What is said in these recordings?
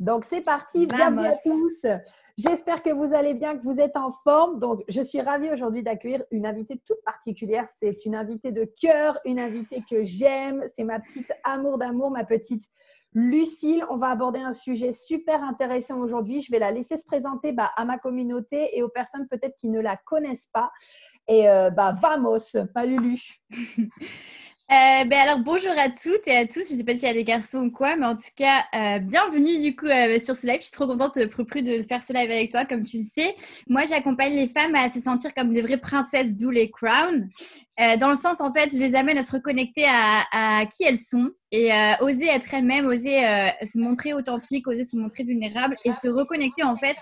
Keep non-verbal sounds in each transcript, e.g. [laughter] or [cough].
Donc c'est parti, bienvenue à tous. J'espère que vous allez bien, que vous êtes en forme. Donc je suis ravie aujourd'hui d'accueillir une invitée toute particulière. C'est une invitée de cœur, une invitée que j'aime. C'est ma petite amour d'amour, ma petite Lucille. On va aborder un sujet super intéressant aujourd'hui. Je vais la laisser se présenter bah, à ma communauté et aux personnes peut-être qui ne la connaissent pas. Et euh, bah, vamos, pas Lulu. [laughs] Euh, ben alors bonjour à toutes et à tous. Je ne sais pas s'il y a des garçons ou quoi, mais en tout cas, euh, bienvenue du coup euh, sur ce live. Je suis trop contente de faire ce live avec toi, comme tu le sais. Moi, j'accompagne les femmes à se sentir comme des vraies princesses, d'où les crowns. dans le sens, en fait, je les amène à se reconnecter à, à qui elles sont et oser être elles-mêmes, oser se montrer authentique, oser se montrer vulnérable et se reconnecter en fait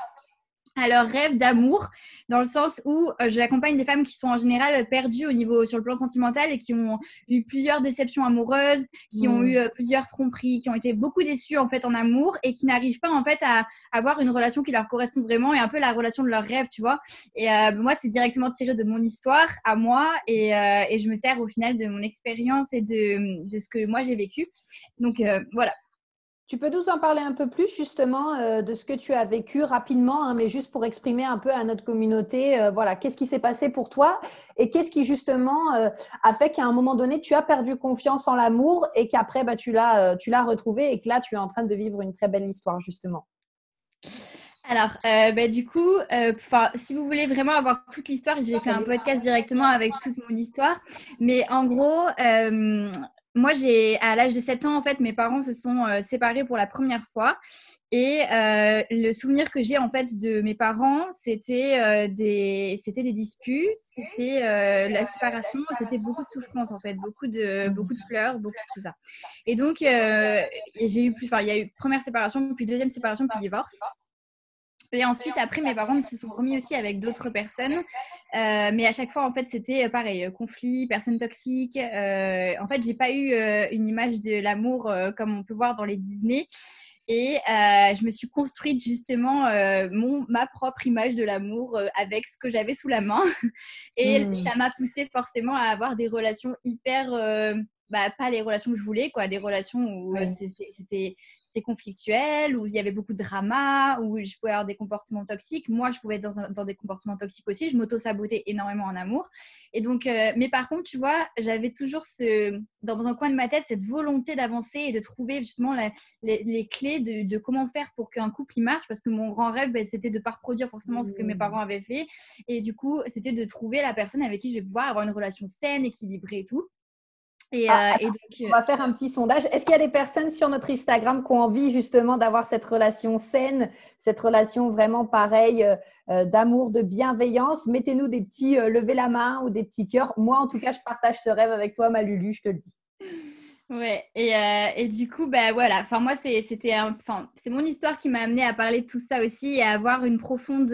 à leur rêve d'amour, dans le sens où euh, j'accompagne des femmes qui sont en général perdues au niveau sur le plan sentimental et qui ont eu plusieurs déceptions amoureuses, qui ont hmm. eu euh, plusieurs tromperies, qui ont été beaucoup déçues en fait en amour et qui n'arrivent pas en fait à avoir une relation qui leur correspond vraiment et un peu la relation de leur rêve, tu vois. Et euh, moi, c'est directement tiré de mon histoire à moi et, et, je me sers au final de mon expérience et de, de ce que moi j'ai vécu. Donc voilà, tu peux nous en parler un peu plus justement euh, de ce que tu as vécu rapidement, hein, mais juste pour exprimer un peu à notre communauté, euh, voilà, qu'est-ce qui s'est passé pour toi et qu'est-ce qui justement euh, a fait qu'à un moment donné tu as perdu confiance en l'amour et qu'après bah, tu l'as tu retrouvé et que là tu es en train de vivre une très belle histoire justement? Alors, bah, du coup, si vous voulez vraiment avoir toute l'histoire, j'ai fait un podcast directement avec toute mon histoire. Mais en gros, moi, j'ai à l'âge de 7 ans, en fait, mes parents se sont euh, séparés pour la première fois. Et euh, le souvenir que j'ai en fait de mes parents, c'était euh, des, des disputes, c'était la séparation, c'était beaucoup de souffrance en fait, beaucoup de, beaucoup de pleurs, beaucoup de tout ça. Et donc, j'ai eu plus, enfin, il y a eu première séparation, puis deuxième séparation, puis divorce. Et ensuite, après, mes parents se sont remis aussi avec d'autres personnes. Euh, mais à chaque fois, en fait, c'était pareil, euh, conflit, personnes toxiques. Euh, en fait, j'ai pas eu une image de l'amour comme on peut voir dans les Disney. Et je me suis construite justement mon, ma propre image de l'amour avec ce que j'avais sous la main. [laughs] Et hmm. ça m'a poussée forcément à avoir des relations hyper bah, pas les relations que je voulais, quoi, des relations où c'était conflictuel, où il y avait beaucoup de drama, où je pouvais avoir des comportements toxiques. Moi, je pouvais être dans, des comportements toxiques aussi. Je m'auto-sabotais énormément en amour. Et donc, euh, mais par contre, tu vois, j'avais toujours ce, dans un coin de ma tête cette volonté d'avancer et de trouver justement les, clés de, comment faire pour qu'un couple y marche. Parce que mon grand rêve, ben, c'était de ne pas reproduire forcément ce que mes mmh. parents avaient fait. Et du coup, c'était de trouver la personne avec qui je vais pouvoir avoir une relation saine, équilibrée et tout. Et, ah, euh, on va faire un petit sondage. Est-ce qu'il y a des personnes sur notre Instagram qui ont envie justement d'avoir cette relation saine, cette relation vraiment pareille euh, euh, d'amour, de bienveillance? Mettez-nous des petits levez la main ou des petits cœurs. Moi, en tout cas, je partage ce rêve avec toi, ma Lulu, je te le dis. Ouais, et, et du coup, bah voilà. Enfin, moi, c'était, enfin, c'est mon histoire qui m'a amené à parler de tout ça aussi et à avoir une profonde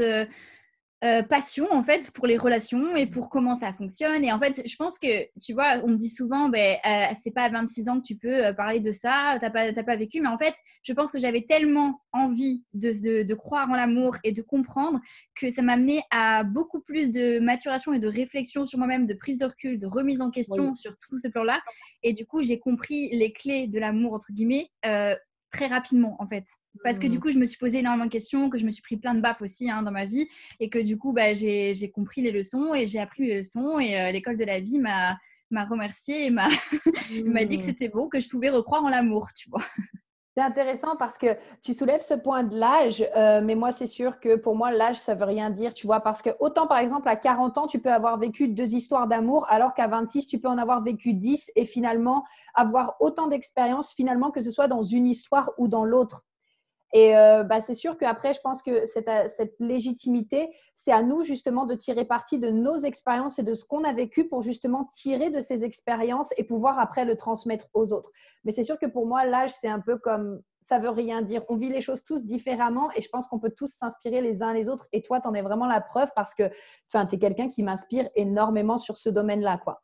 euh, passion en fait pour les relations et pour comment ça fonctionne. Et en fait, je pense que, tu vois, on me dit souvent, ben, euh, c'est pas à 26 ans que tu peux euh, parler de ça, t'as pas, pas vécu. Mais en fait, je pense que j'avais tellement envie de, de, croire en l'amour et de comprendre que ça m'a amené à beaucoup plus de maturation et de réflexion sur moi-même, de prise de recul, de remise en question sur tout ce plan-là. Et du coup, j'ai compris les clés de l'amour, entre guillemets, très rapidement en fait. Parce que du mmh. coup, je me suis posé énormément de questions, que je me suis pris plein de baffes aussi hein, dans ma vie et que du coup, bah, j'ai compris les leçons et j'ai appris les leçons et euh, l'école de la vie m'a remercié et [laughs] m'a dit que mmh. c'était beau, que je pouvais recroire en l'amour, tu vois. C'est intéressant parce que tu soulèves ce point de l'âge, euh, mais moi, c'est sûr que pour moi, l'âge, ça veut rien dire, tu vois, parce que autant, par exemple, à 40 ans, tu peux avoir vécu deux histoires d'amour, alors qu'à 26, tu peux en avoir vécu 10 et finalement avoir autant d'expérience, finalement, que ce soit dans une histoire ou dans l'autre. Et euh, bah, c'est sûr qu'après, je pense que cette, cette légitimité, c'est à nous justement de tirer parti de nos expériences et de ce qu'on a vécu pour justement tirer de ces expériences et pouvoir après le transmettre aux autres. Mais c'est sûr que pour moi, l'âge, c'est un peu comme ça veut rien dire. On vit les choses tous différemment et je pense qu'on peut tous s'inspirer les uns les autres. Et toi, tu en es vraiment la preuve parce que tu es quelqu'un qui m'inspire énormément sur ce domaine-là. quoi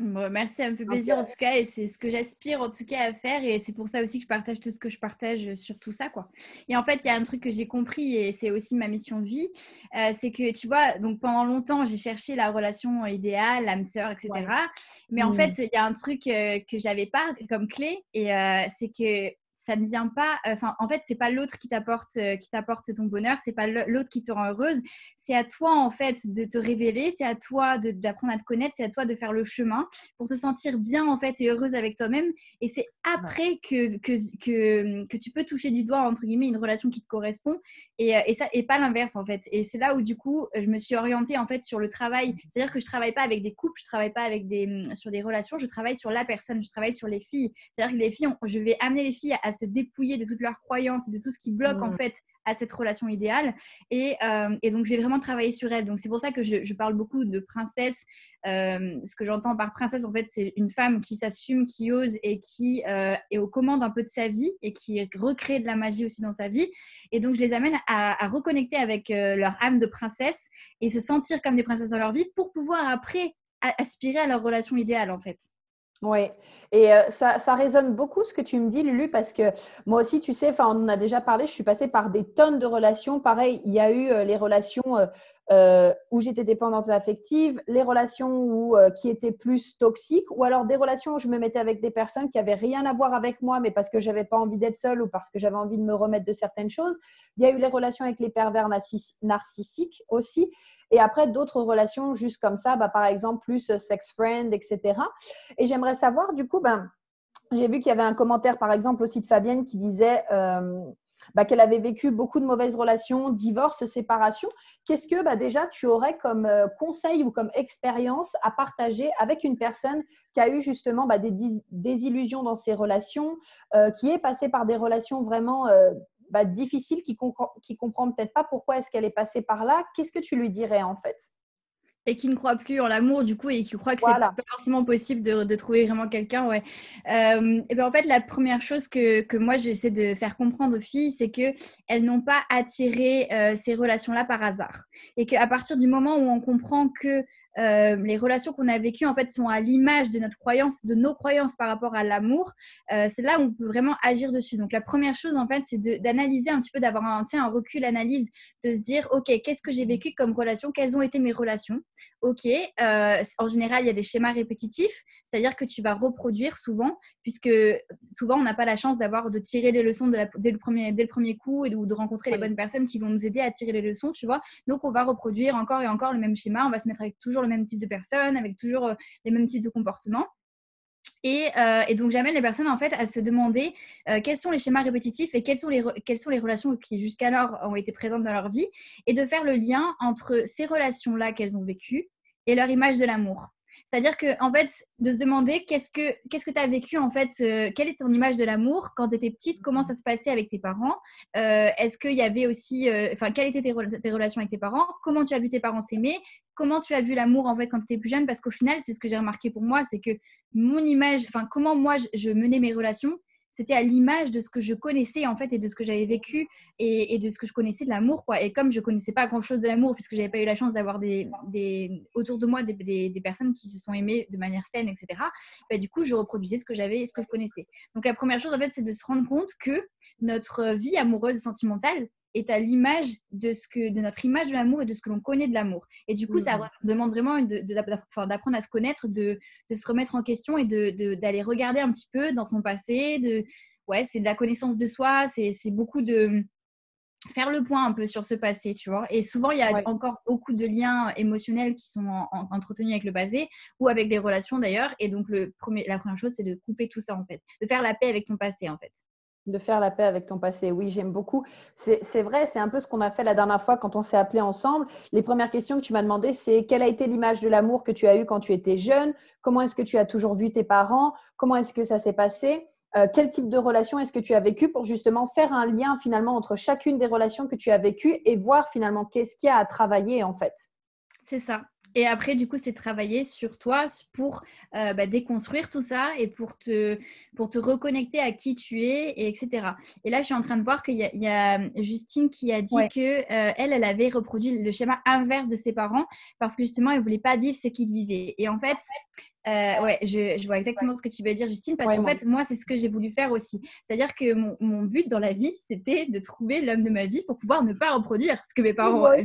merci, ça me fait plaisir en tout cas et c'est ce que j'aspire en tout cas à faire et c'est pour ça aussi que je partage tout ce que je partage sur tout ça quoi. Et en fait, il y a un truc que j'ai compris et c'est aussi ma mission de vie, euh, c'est que tu vois, donc pendant longtemps j'ai cherché la relation idéale, l'âme sœur, etc. Mais en mmh. fait, il y a un truc euh, que j'avais pas comme clé et euh, c'est que ça ne vient pas. Enfin, en fait, c'est pas l'autre qui t'apporte qui t'apporte ton bonheur, c'est pas l'autre qui te rend heureuse. C'est à toi en fait de te révéler, c'est à toi d'apprendre à te connaître, c'est à toi de faire le chemin pour te sentir bien en fait et heureuse avec toi-même. Et c'est après que, que, que, que, tu peux toucher du doigt entre guillemets une relation qui te correspond et, et ça et pas l'inverse en fait. Et c'est là où du coup je me suis orientée en fait sur le travail. C'est-à-dire que je travaille pas avec des couples, je travaille pas avec des sur des relations, je travaille sur la personne, je travaille sur les filles. C'est-à-dire que les filles, je vais amener les filles à, se dépouiller de toutes leurs croyances et de tout ce qui bloque en fait à cette relation idéale. Et, euh, et, donc, je vais vraiment travailler sur elle. Donc, c'est pour ça que je, parle beaucoup de princesse. Euh, ce que j'entends par princesse, en fait, c'est une femme qui s'assume, qui ose et qui euh, est aux commandes un peu de sa vie et qui recrée de la magie aussi dans sa vie. Et donc, je les amène à, à reconnecter avec leur âme de princesse et se sentir comme des princesses dans leur vie pour pouvoir après aspirer à leur relation idéale, en fait. Oui, et euh, ça, ça, résonne beaucoup ce que tu me dis, Lulu, parce que moi aussi, tu sais, on en a déjà parlé, je suis passée par des tonnes de relations. Pareil, il y a eu euh, les relations euh, où j'étais dépendante affective, les relations où, qui étaient plus toxiques, ou alors des relations où je me mettais avec des personnes qui n'avaient rien à voir avec moi, mais parce que j'avais pas envie d'être seule ou parce que j'avais envie de me remettre de certaines choses. Il y a eu les relations avec les pervers narcissiques aussi. Et après, d'autres relations juste comme ça, bah, par exemple, plus euh, sex friend, etc. Et j'aimerais savoir, du coup, ben, j'ai vu qu'il y avait un commentaire, par exemple, aussi de Fabienne qui disait euh, bah, qu'elle avait vécu beaucoup de mauvaises relations, divorce, séparation. Qu'est-ce que bah, déjà tu aurais comme euh, conseil ou comme expérience à partager avec une personne qui a eu justement bah, des désillusions dans ses relations, qui est passée par des relations vraiment bah, difficile, qui, comprend, qui comprend peut-être pas pourquoi est-ce qu'elle est passée par là, qu'est-ce que tu lui dirais en fait? Et qui ne croit plus en l'amour du coup et qui croit que c'est pas forcément possible de, de trouver vraiment quelqu'un ouais. Euh, et ben en fait la première chose que, que moi j'essaie de faire comprendre aux filles c'est que elles n'ont pas attiré euh, ces relations là par hasard. Et qu'à partir du moment où on comprend que euh, les relations qu'on a vécues en fait sont à l'image de notre croyance, de nos croyances par rapport à l'amour. Euh, c'est là où on peut vraiment agir dessus. Donc la première chose en fait, c'est d'analyser un petit peu, d'avoir un, un recul analyse, de se dire ok, qu'est-ce que j'ai vécu comme relation, quelles ont été mes relations? Ok, euh, en général il y a des schémas répétitifs, c'est-à-dire que tu vas reproduire souvent, puisque souvent on n'a pas la chance d'avoir de tirer les leçons de la, dès, le premier, dès le premier coup et de, ou de rencontrer les bonnes personnes qui vont nous aider à tirer les leçons, tu vois. Donc on va reproduire encore et encore le même schéma, on va se mettre avec toujours le même type de personnes, avec toujours euh, les mêmes types de comportements. Et, euh, et, donc, j'amène les personnes en fait à se demander euh, quels sont les schémas répétitifs et sont les, quelles sont les relations qui jusqu'alors ont été présentes dans leur vie et de faire le lien entre ces relations-là qu'elles ont vécues et leur image de l'amour. C'est-à-dire que, en fait, de se demander qu'est-ce que qu'est-ce que tu as vécu, en fait, euh, quelle est ton image de l'amour quand tu étais petite, comment ça se passait avec tes parents, euh, est-ce qu'il y avait aussi, euh, enfin, quelles étaient tes, tes, relations avec tes parents, comment tu as vu tes parents s'aimer, comment tu as vu l'amour, en fait, quand tu étais plus jeune, parce qu'au final, c'est ce que j'ai remarqué pour moi, c'est que mon image, enfin, comment moi je menais mes relations, c'était à l'image de ce que je connaissais en fait et de ce que j'avais vécu et, de ce que je connaissais de l'amour quoi. Et comme je connaissais pas grand chose de l'amour puisque j'avais pas eu la chance d'avoir des, des, autour de moi des, des, personnes qui se sont aimées de manière saine etc bah, du coup je reproduisais ce que j'avais ce que je connaissais. Donc la première chose en fait c'est de se rendre compte que notre vie amoureuse et sentimentale est à l'image de ce que de notre image de l'amour et de ce que l'on connaît de l'amour. Et du coup, ça mmh. demande vraiment d'apprendre à se connaître, de, de, se remettre en question et d'aller regarder un petit peu dans son passé. De, ouais, c'est de la connaissance de soi, c'est beaucoup de faire le point un peu sur ce passé, tu vois. Et souvent, il y a encore beaucoup de liens émotionnels qui sont entretenus avec le passé ou avec les relations d'ailleurs. Et donc, le premier, la première chose, c'est de couper tout ça en fait, de faire la paix avec ton passé en fait. De faire la paix avec ton passé. Oui, j'aime beaucoup. C'est vrai, c'est un peu ce qu'on a fait la dernière fois quand on s'est appelé ensemble. Les premières questions que tu m'as demandé, c'est quelle a été l'image de l'amour que tu as eu quand tu étais jeune? Comment est-ce que tu as toujours vu tes parents? Comment est-ce que ça s'est passé? Euh, Quel type de relation est-ce que tu as vécu pour justement faire un lien finalement entre chacune des relations que tu as vécues et voir finalement qu'est-ce qu'il y a à travailler en fait? C'est ça. Et après, du coup, c'est travailler sur toi pour euh, bah, déconstruire tout ça et pour te, pour te reconnecter à qui tu es, et etc. Et là, je suis en train de voir qu'il y, y, a Justine qui a dit qu'elle, que euh, elle, elle avait reproduit le schéma inverse de ses parents parce que justement, elle voulait pas vivre ce qu'ils vivaient. Et en fait, euh, ouais, je, vois exactement ce que tu veux dire, Justine, parce qu'en fait, moi, c'est ce que j'ai voulu faire aussi. C'est-à-dire que mon, but dans la vie, c'était de trouver l'homme de ma vie pour pouvoir ne pas reproduire ce que mes parents ont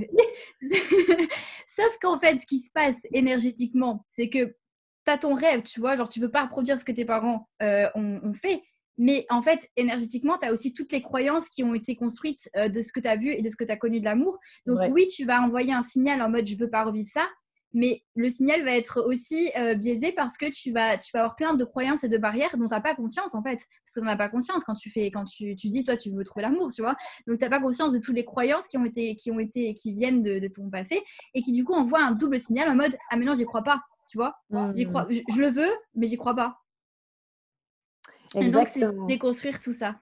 [laughs] Sauf qu'en fait, ce qui se passe énergétiquement, c'est que tu as ton rêve, tu vois, genre tu veux pas reproduire ce que tes parents euh, ont, fait, Mais en fait, énergétiquement, tu as aussi toutes les croyances qui ont été construites euh, de ce que tu as vu et de ce que tu as connu de l'amour. Donc oui, tu vas envoyer un signal en mode je veux pas revivre ça, mais le signal va être aussi euh, biaisé parce que tu vas, tu vas avoir plein de croyances et de barrières dont tu n'as pas conscience en fait. Parce que tu n'en as pas conscience quand tu fais, quand tu, tu dis toi tu veux trouver l'amour, tu vois. Donc tu n'as pas conscience de toutes les croyances qui ont été, qui ont été, qui viennent de, ton passé et qui du coup envoient un double signal en mode ah mais non j'y crois pas, tu vois. J'y crois, je, je, le veux mais j'y crois pas. Et donc c'est déconstruire tout ça.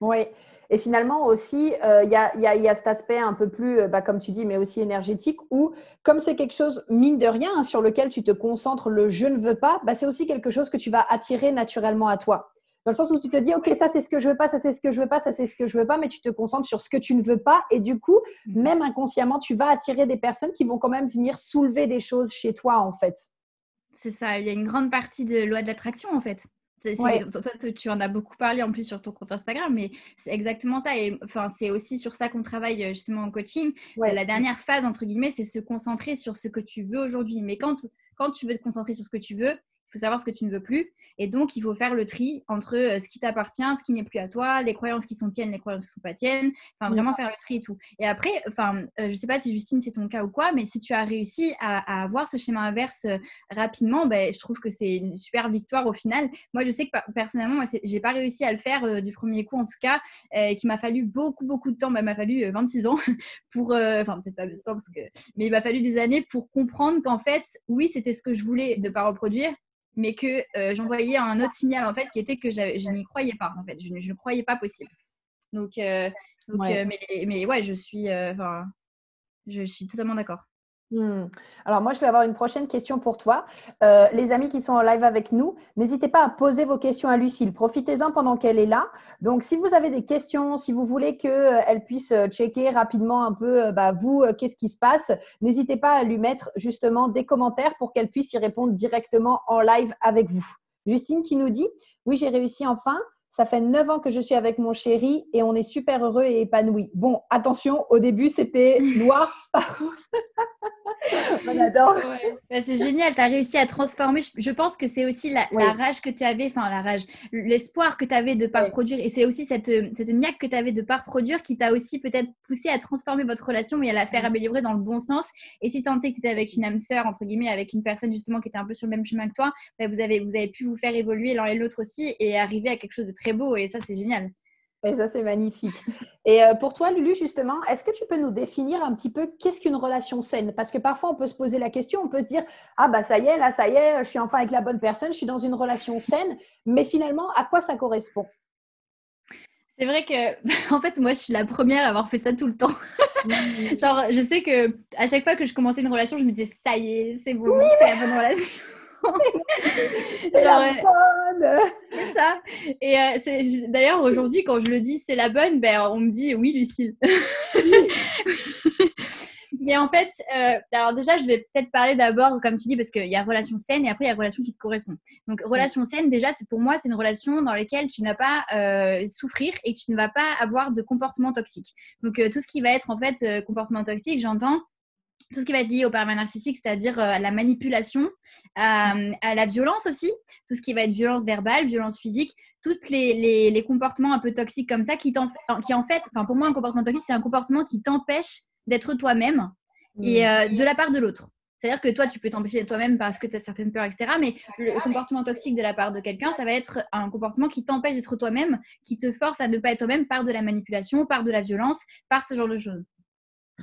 Oui, et finalement aussi, euh, il y, a, cet aspect un peu plus, euh, bah, comme tu dis, mais aussi énergétique, où comme c'est quelque chose, mine de rien, hein, sur lequel tu te concentres, le je ne veux pas, bah, c'est aussi quelque chose que tu vas attirer naturellement à toi. Dans le sens où tu te dis, OK, ça c'est ce que je veux pas, ça c'est ce que je veux pas, ça c'est ce que je veux pas, mais tu te concentres sur ce que tu ne veux pas. Et du coup, mmh. même inconsciemment, tu vas attirer des personnes qui vont quand même venir soulever des choses chez toi, en fait. C'est ça, il y a une grande partie de loi de l'attraction, en fait. Toi, tu en as beaucoup parlé en plus sur ton compte Instagram, mais c'est exactement ça. Et enfin, c'est aussi sur ça qu'on travaille euh, justement en coaching. La dernière phase, entre guillemets, c'est se concentrer sur ce que tu veux aujourd'hui. Mais quand, quand tu veux te concentrer sur ce que tu veux, faut savoir ce que tu ne veux plus. Et donc, il faut faire le tri entre euh, ce qui t'appartient, ce qui n'est plus à toi, les croyances qui sont tiennes, les croyances qui ne sont pas tiennes. Enfin, vraiment faire le tri et tout. Et après, enfin, euh, je ne sais pas si Justine, c'est ton cas ou quoi, mais si tu as réussi à, avoir ce schéma inverse euh, rapidement, ben, je trouve que c'est une super victoire au final. Moi, je sais que personnellement, je n'ai pas réussi à le faire du premier coup, en tout cas, et qu'il m'a fallu beaucoup, beaucoup de temps. Ben, il m'a fallu 26 ans [laughs] pour, enfin, peut-être pas 200 parce que, mais il m'a fallu des années pour comprendre qu'en fait, oui, c'était ce que je voulais de ne pas reproduire, mais que euh, j'envoyais un autre signal en fait qui était que je n'y croyais pas en fait, je, ne croyais pas possible. Donc, euh, donc euh, mais, mais, ouais, je suis, je suis totalement d'accord. Hmm. Alors moi, je vais avoir une prochaine question pour toi. Euh, les amis qui sont en live avec nous, n'hésitez pas à poser vos questions à Lucille. Profitez-en pendant qu'elle est là. Donc, si vous avez des questions, si vous voulez qu'elle euh, puisse euh, checker rapidement un peu, bah, vous, qu'est-ce qui se passe, n'hésitez pas à lui mettre justement des commentaires pour qu'elle puisse y répondre directement en live avec vous. Justine qui nous dit, oui, j'ai réussi enfin. Ça fait neuf ans que je suis avec mon chéri et on est super heureux et épanoui. Bon, attention, au début, c'était [laughs] noir par [laughs] on adore. Bah, c'est génial, tu as réussi à transformer. Je, pense que c'est aussi la, rage que tu avais, enfin la rage, l'espoir que tu avais de ne pas produire. Et c'est aussi cette, cette niaque que tu avais de ne pas produire qui t'a aussi peut-être poussé à transformer votre relation et à la faire améliorer dans le bon sens. Et si tant est que tu étais avec une âme sœur, entre guillemets, avec une personne justement qui était un peu sur le même chemin que toi, bah, vous, avez, vous avez pu vous faire évoluer l'un et l'autre aussi et arriver à quelque chose de très beau. Et ça, c'est génial. Et ça, c'est magnifique. Et euh, pour toi, Lulu, justement, est-ce que tu peux nous définir un petit peu qu'est-ce qu'une relation saine? Parce que parfois, on peut se poser la question, on peut se dire Ah, bah ça y est, là, ça y est, je suis enfin avec la bonne personne, je suis dans une relation saine. Mais finalement, à quoi ça correspond? C'est vrai que, [laughs] en fait, moi, je suis la première à avoir fait ça tout le temps. [laughs] Genre, je sais que à chaque fois que je commençais une relation, je me disais, ça y est, c'est bon, c'est la bonne relation. C'est ça. Et euh, d'ailleurs aujourd'hui quand je le dis c'est la bonne, ben on me dit oui Lucille. Mais en fait, euh, alors déjà, je vais peut-être parler d'abord, comme tu dis, parce qu'il y a relation saine et après il y a relation qui te correspond. Donc, relation saine, déjà, c'est pour moi, c'est une relation dans laquelle tu n'as pas euh, souffrir et tu ne vas pas avoir de comportement toxique. Donc, tout ce qui va être en fait comportement toxique, j'entends tout ce qui va être lié au pervers narcissique, c'est-à-dire euh, à la manipulation, euh, à, la violence aussi, tout ce qui va être violence verbale, violence physique, tous les, les, comportements un peu toxiques comme ça qui, qui en fait, enfin pour moi un comportement toxique, c'est un comportement qui t'empêche d'être toi-même et euh, de la part de l'autre. C'est-à-dire que toi, tu peux t'empêcher d'être toi-même parce que tu as certaines peurs, etc. Mais le comportement toxique de la part de quelqu'un, ça va être un comportement qui t'empêche d'être toi-même, qui te force à ne pas être toi-même par de la manipulation, par de la violence, par ce genre de choses.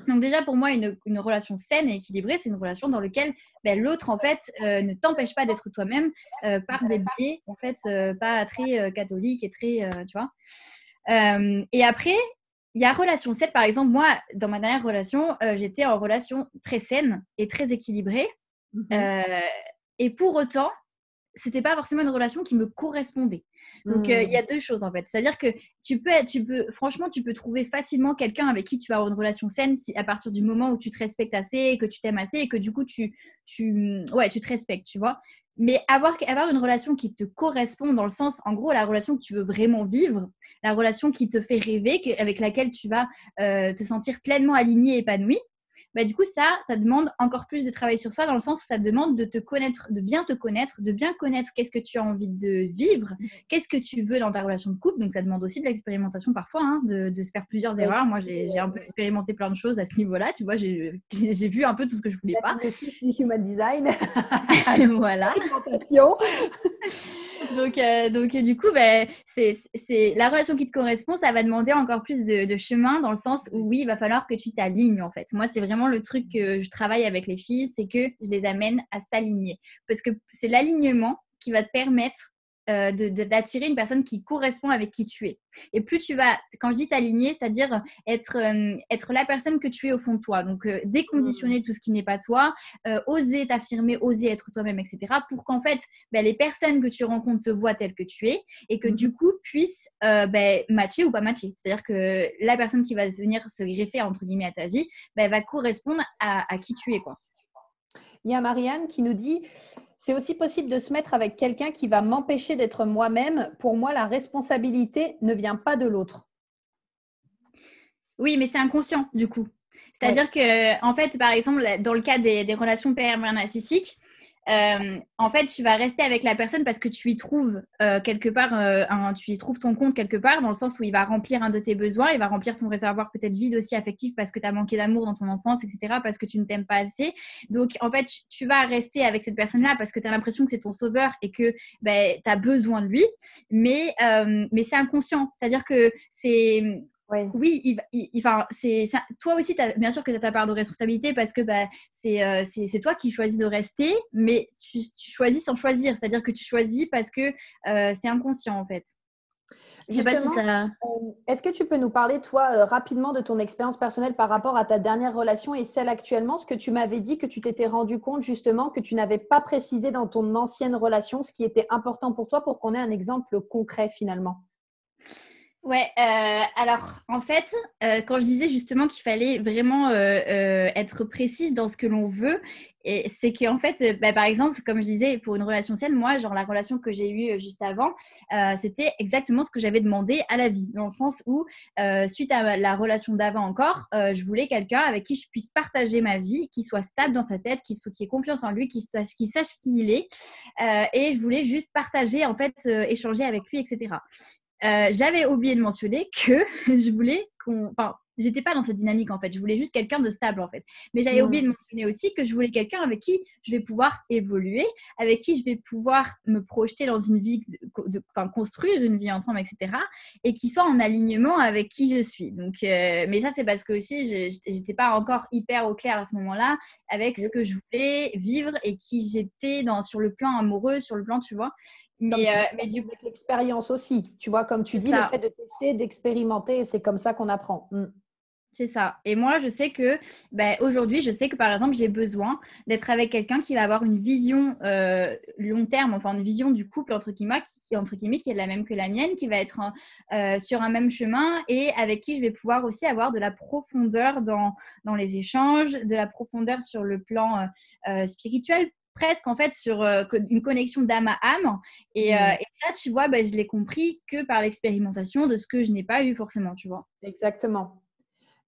Donc déjà pour moi une, relation saine et équilibrée, c'est une relation dans laquelle ben, l'autre en fait euh, ne t'empêche pas d'être toi-même euh, par des biais en fait euh, pas très catholiques et très tu vois. et après il y a relation saine. Par exemple moi dans ma dernière relation j'étais en relation très saine et très équilibrée. Mmh et pour autant c'était pas forcément une relation qui me correspondait. Donc euh, il y a mmh. deux choses en fait, c'est-à-dire que tu peux, tu peux, franchement, tu peux trouver facilement quelqu'un avec qui tu vas avoir une relation saine si, à partir du moment où tu te respectes assez, que tu t'aimes assez et que du coup tu, tu, ouais, tu te respectes, tu vois. Mais avoir, avoir une relation qui te correspond dans le sens, en gros, la relation que tu veux vraiment vivre, la relation qui te fait rêver, avec laquelle tu vas euh, te sentir pleinement aligné, épanoui, bah, du coup, ça, ça demande encore plus de travail sur soi dans le sens où ça demande de te connaître, de bien te connaître, de bien connaître qu'est-ce que tu as envie de vivre, qu'est-ce que tu veux dans ta relation de couple. Donc, ça demande aussi de l'expérimentation parfois, hein, de, se faire plusieurs erreurs. Moi, j'ai un peu expérimenté plein de choses à ce niveau-là. Tu vois, j'ai vu un peu tout ce que je voulais pas. Le human design. [laughs] [laughs] voilà. [laughs] donc, euh, donc, du coup, ben, c'est la relation qui te correspond. Ça va demander encore plus de, de chemin dans le sens où, oui, il va falloir que tu t'alignes en fait. Moi, c'est vraiment le truc que je travaille avec les filles, c'est que je les amène à s'aligner. Parce que c'est l'alignement qui va te permettre euh, d'attirer une personne qui correspond avec qui tu es. Et plus tu vas, quand je dis t'aligner, c'est-à-dire être, euh, être la personne que tu es au fond de toi. Donc, euh, déconditionner mmh. tout ce qui n'est pas toi, oser t'affirmer, oser être toi-même, etc. Pour qu'en fait, ben, les personnes que tu rencontres te voient telle que tu es et que mmh. du coup puissent ben, matcher ou pas matcher. C'est-à-dire que la personne qui va venir se greffer, entre guillemets, à ta vie, ben, va correspondre à, à qui tu es. Quoi. Il y a Marianne qui nous dit c'est aussi possible de se mettre avec quelqu'un qui va m'empêcher d'être moi-même. Pour moi, la responsabilité ne vient pas de l'autre. Oui, mais c'est inconscient du coup. C'est-à-dire que, en fait, par exemple, dans le cas des, des relations pervers narcissiques, euh, en fait, tu vas rester avec la personne parce que tu y trouves euh, quelque part, euh, tu y trouves ton compte quelque part, dans le sens où il va remplir un de tes besoins, il va remplir ton réservoir peut-être vide aussi affectif parce que tu as manqué d'amour dans ton enfance, etc., parce que tu ne t'aimes pas assez. Donc, en fait, tu vas rester avec cette personne-là parce que tu as l'impression que c'est ton sauveur et que ben, tu as besoin de lui, mais, mais c'est inconscient. C'est-à-dire que c'est oui, il, enfin, c'est toi aussi, as, bien sûr que tu as ta part de responsabilité parce que bah, euh, c'est toi qui choisis de rester, mais tu, choisis sans choisir, c'est-à-dire que tu choisis parce que euh, c'est inconscient en fait. Je sais pas si ça. Euh, est-ce que tu peux nous parler, toi, rapidement de ton expérience personnelle par rapport à ta dernière relation et celle actuellement? Ce que tu m'avais dit que tu t'étais rendu compte justement que tu n'avais pas précisé dans ton ancienne relation ce qui était important pour toi pour qu'on ait un exemple concret finalement. Ouais, euh, alors en fait, euh, quand je disais justement qu'il fallait vraiment euh, être précise dans ce que l'on veut, et c'est qu'en fait, bah, par exemple, comme je disais, pour une relation saine, moi, genre la relation que j'ai eue juste avant, c'était exactement ce que j'avais demandé à la vie, dans le sens où, suite à la relation d'avant encore, je voulais quelqu'un avec qui je puisse partager ma vie, qui soit stable dans sa tête, qui, qui ait confiance en lui, qui sache, qui sache qui il est, et je voulais juste partager, en fait, échanger avec lui, etc. Euh, j'avais oublié de mentionner que [laughs] je voulais qu'on. Enfin, j'étais pas dans cette dynamique en fait. Je voulais juste quelqu'un de stable en fait. Mais j'avais oublié de mentionner aussi que je voulais quelqu'un avec qui je vais pouvoir évoluer, avec qui je vais pouvoir me projeter dans une vie, enfin construire une vie ensemble, etc. Et qui soit en alignement avec qui je suis. Donc, euh, mais ça c'est parce que aussi j'étais pas encore hyper au clair à ce moment-là avec ce que je voulais vivre et qui j'étais dans sur le plan amoureux, sur le plan tu vois. Mais, euh, mais du coup, l'expérience aussi, tu vois, comme tu dis, le fait de tester, d'expérimenter, c'est comme ça qu'on apprend. Mm. C'est ça. Et moi, je sais que ben, aujourd'hui, je sais que par exemple, j'ai besoin d'être avec quelqu'un qui va avoir une vision euh, long terme, enfin une vision du couple entre guillemets, qui, entre guillemets, qui est la même que la mienne, qui va être euh, sur un même chemin et avec qui je vais pouvoir aussi avoir de la profondeur dans, dans les échanges, de la profondeur sur le plan spirituel presque en fait sur euh, une connexion d'âme à âme. Euh, mmh. Et, ça, tu vois, bah, je l'ai compris que par l'expérimentation de ce que je n'ai pas eu forcément, tu vois. Exactement.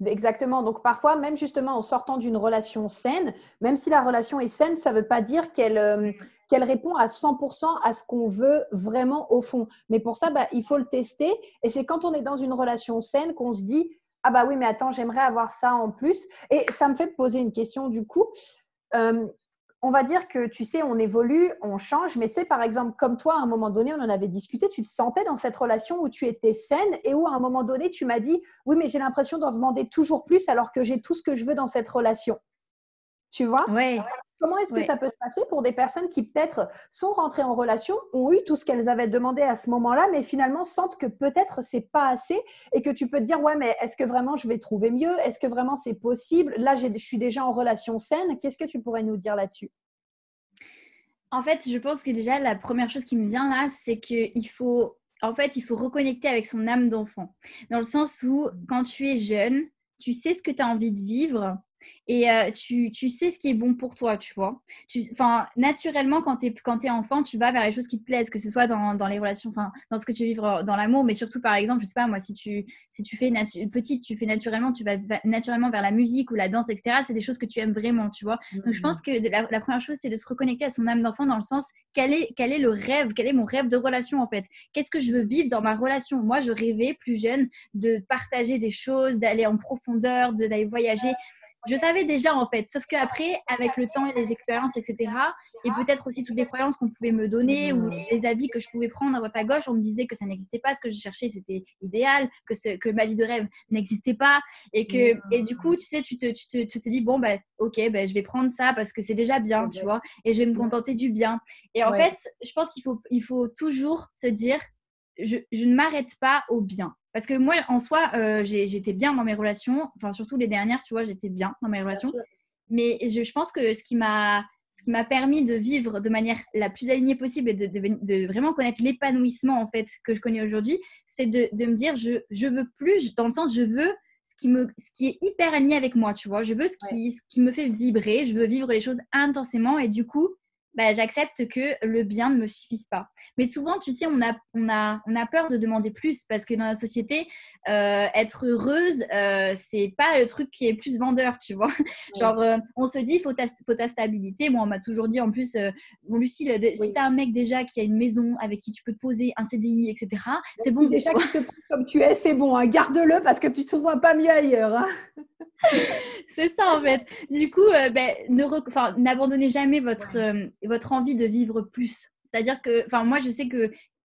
Exactement. Donc parfois, même justement en sortant d'une relation saine, même si la relation est saine, ça ne veut pas dire qu'elle euh, qu'elle répond à 100% à ce qu'on veut vraiment au fond. Mais pour ça, bah, il faut le tester. Et c'est quand on est dans une relation saine qu'on se dit, ah bah oui, mais attends, j'aimerais avoir ça en plus. Et ça me fait poser une question du coup on va dire que, tu sais, on évolue, on change, mais tu sais, par exemple, comme toi, à un moment donné, on en avait discuté, tu te sentais dans cette relation où tu étais saine et où, à un moment donné, tu m'as dit, oui, mais j'ai l'impression d'en demander toujours plus alors que j'ai tout ce que je veux dans cette relation. Tu vois? Ouais. Comment est-ce que ça peut se passer pour des personnes qui peut-être sont rentrées en relation, ont eu tout ce qu'elles avaient demandé à ce moment-là, mais finalement sentent que peut-être c'est pas assez et que tu peux te dire ouais mais est-ce que vraiment je vais trouver mieux? Est-ce que vraiment c'est possible? Là je suis déjà en relation saine. Qu'est-ce que tu pourrais nous dire là-dessus? En fait, je pense que déjà la première chose qui me vient là, c'est qu'il faut en fait il faut reconnecter avec son âme d'enfant, dans le sens où quand tu es jeune, tu sais ce que tu as envie de vivre et euh, tu, tu, sais ce qui est bon pour toi, tu vois. Enfin, naturellement, quand tu es, es, enfant, tu vas vers les choses qui te plaisent, que ce soit dans, dans les relations, enfin, dans ce que tu vivre dans l'amour, mais surtout, par exemple, je sais pas, moi, si tu, si tu fais petite, tu fais naturellement, tu vas naturellement vers la musique ou la danse, etc. C'est des choses que tu aimes vraiment, tu vois. Donc, je pense mmh. que la, première chose, c'est de se reconnecter à son âme d'enfant dans le sens, quel est, quel est le rêve, quel est mon rêve de relation, en fait Qu'est-ce que je veux vivre dans ma relation? Moi, je rêvais plus jeune de partager des choses, d'aller en profondeur, d'aller voyager je savais déjà en fait, sauf qu'après, avec le temps et les expériences, etc., et peut-être aussi toutes les croyances qu'on pouvait me donner ou les avis que je pouvais prendre à droite à gauche, on me disait que ça n'existait pas, ce que je cherchais c'était idéal, que, ce, que ma vie de rêve n'existait pas, et que et du coup, tu sais, tu te, tu te, tu te dis bon bah ok, bah, je vais prendre ça parce que c'est déjà bien, tu vois, et je vais me contenter du bien. Et en fait, je pense qu'il faut il faut toujours se dire je, je ne m'arrête pas au bien. Parce que moi, en soi, euh, j'étais bien dans mes relations. Enfin, surtout les dernières, tu vois, j'étais bien dans mes relations. Mais je, pense que ce qui m'a ce qui m'a permis de vivre de manière la plus alignée possible et de, de, vraiment connaître l'épanouissement en fait que je connais aujourd'hui, c'est de, de, me dire je, je veux plus, dans le sens je veux ce qui, me, ce qui est hyper aligné avec moi, tu vois. Je veux ce qui, ce qui me fait vibrer, je veux vivre les choses intensément et du coup, bah, j'accepte que le bien ne me suffise pas. Mais souvent, tu sais, on a, on a, on a peur de demander plus parce que dans la société, euh, être heureuse, euh, c'est pas le truc qui est plus vendeur, tu vois. Genre, euh, on se dit, faut ta, faut ta stabilité. Moi, on m'a toujours dit, en plus, bon, Lucille, si tu as un mec déjà qui a une maison avec qui tu peux te poser un CDI, etc., c'est bon. Déjà qui te comme tu es, c'est bon. Hein. Garde-le parce que tu ne trouveras pas mieux ailleurs. Hein. C'est ça, en fait. Du coup, ben, n'abandonnez jamais votre votre envie de vivre plus. C'est-à-dire que, enfin, moi, je sais que,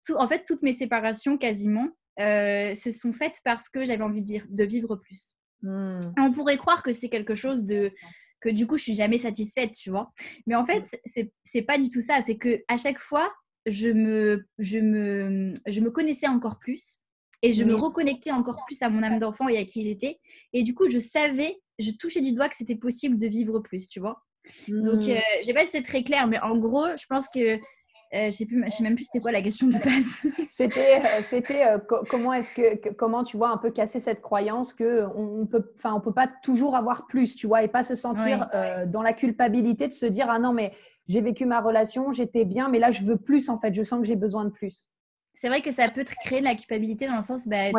tout, en fait, toutes mes séparations, quasiment, euh, se sont faites parce que j'avais envie de, de, vivre plus. Hmm. On pourrait croire que c'est quelque chose de que du coup je suis jamais satisfaite, tu vois. Mais en fait, c'est pas du tout ça. C'est que à chaque fois, je me, je me, je me connaissais encore plus et je me reconnectais encore plus à mon âme d'enfant et à qui j'étais. Et du coup, je savais, je touchais du doigt que c'était possible de vivre plus, tu vois. Donc, hmm. euh, je sais pas si c'est très clair, mais en gros, je pense que euh, je je sais même plus c'était quoi la question de base. [laughs] c'était, euh, c'était comment est-ce que, comment tu vois un peu casser cette croyance que on peut, enfin, on peut pas toujours avoir plus, tu vois, et pas se sentir dans la culpabilité de se dire ah non mais j'ai vécu ma relation, j'étais bien, mais là je veux plus en fait, je sens que j'ai besoin de plus c'est vrai que ça peut te créer de la culpabilité dans le sens, bah,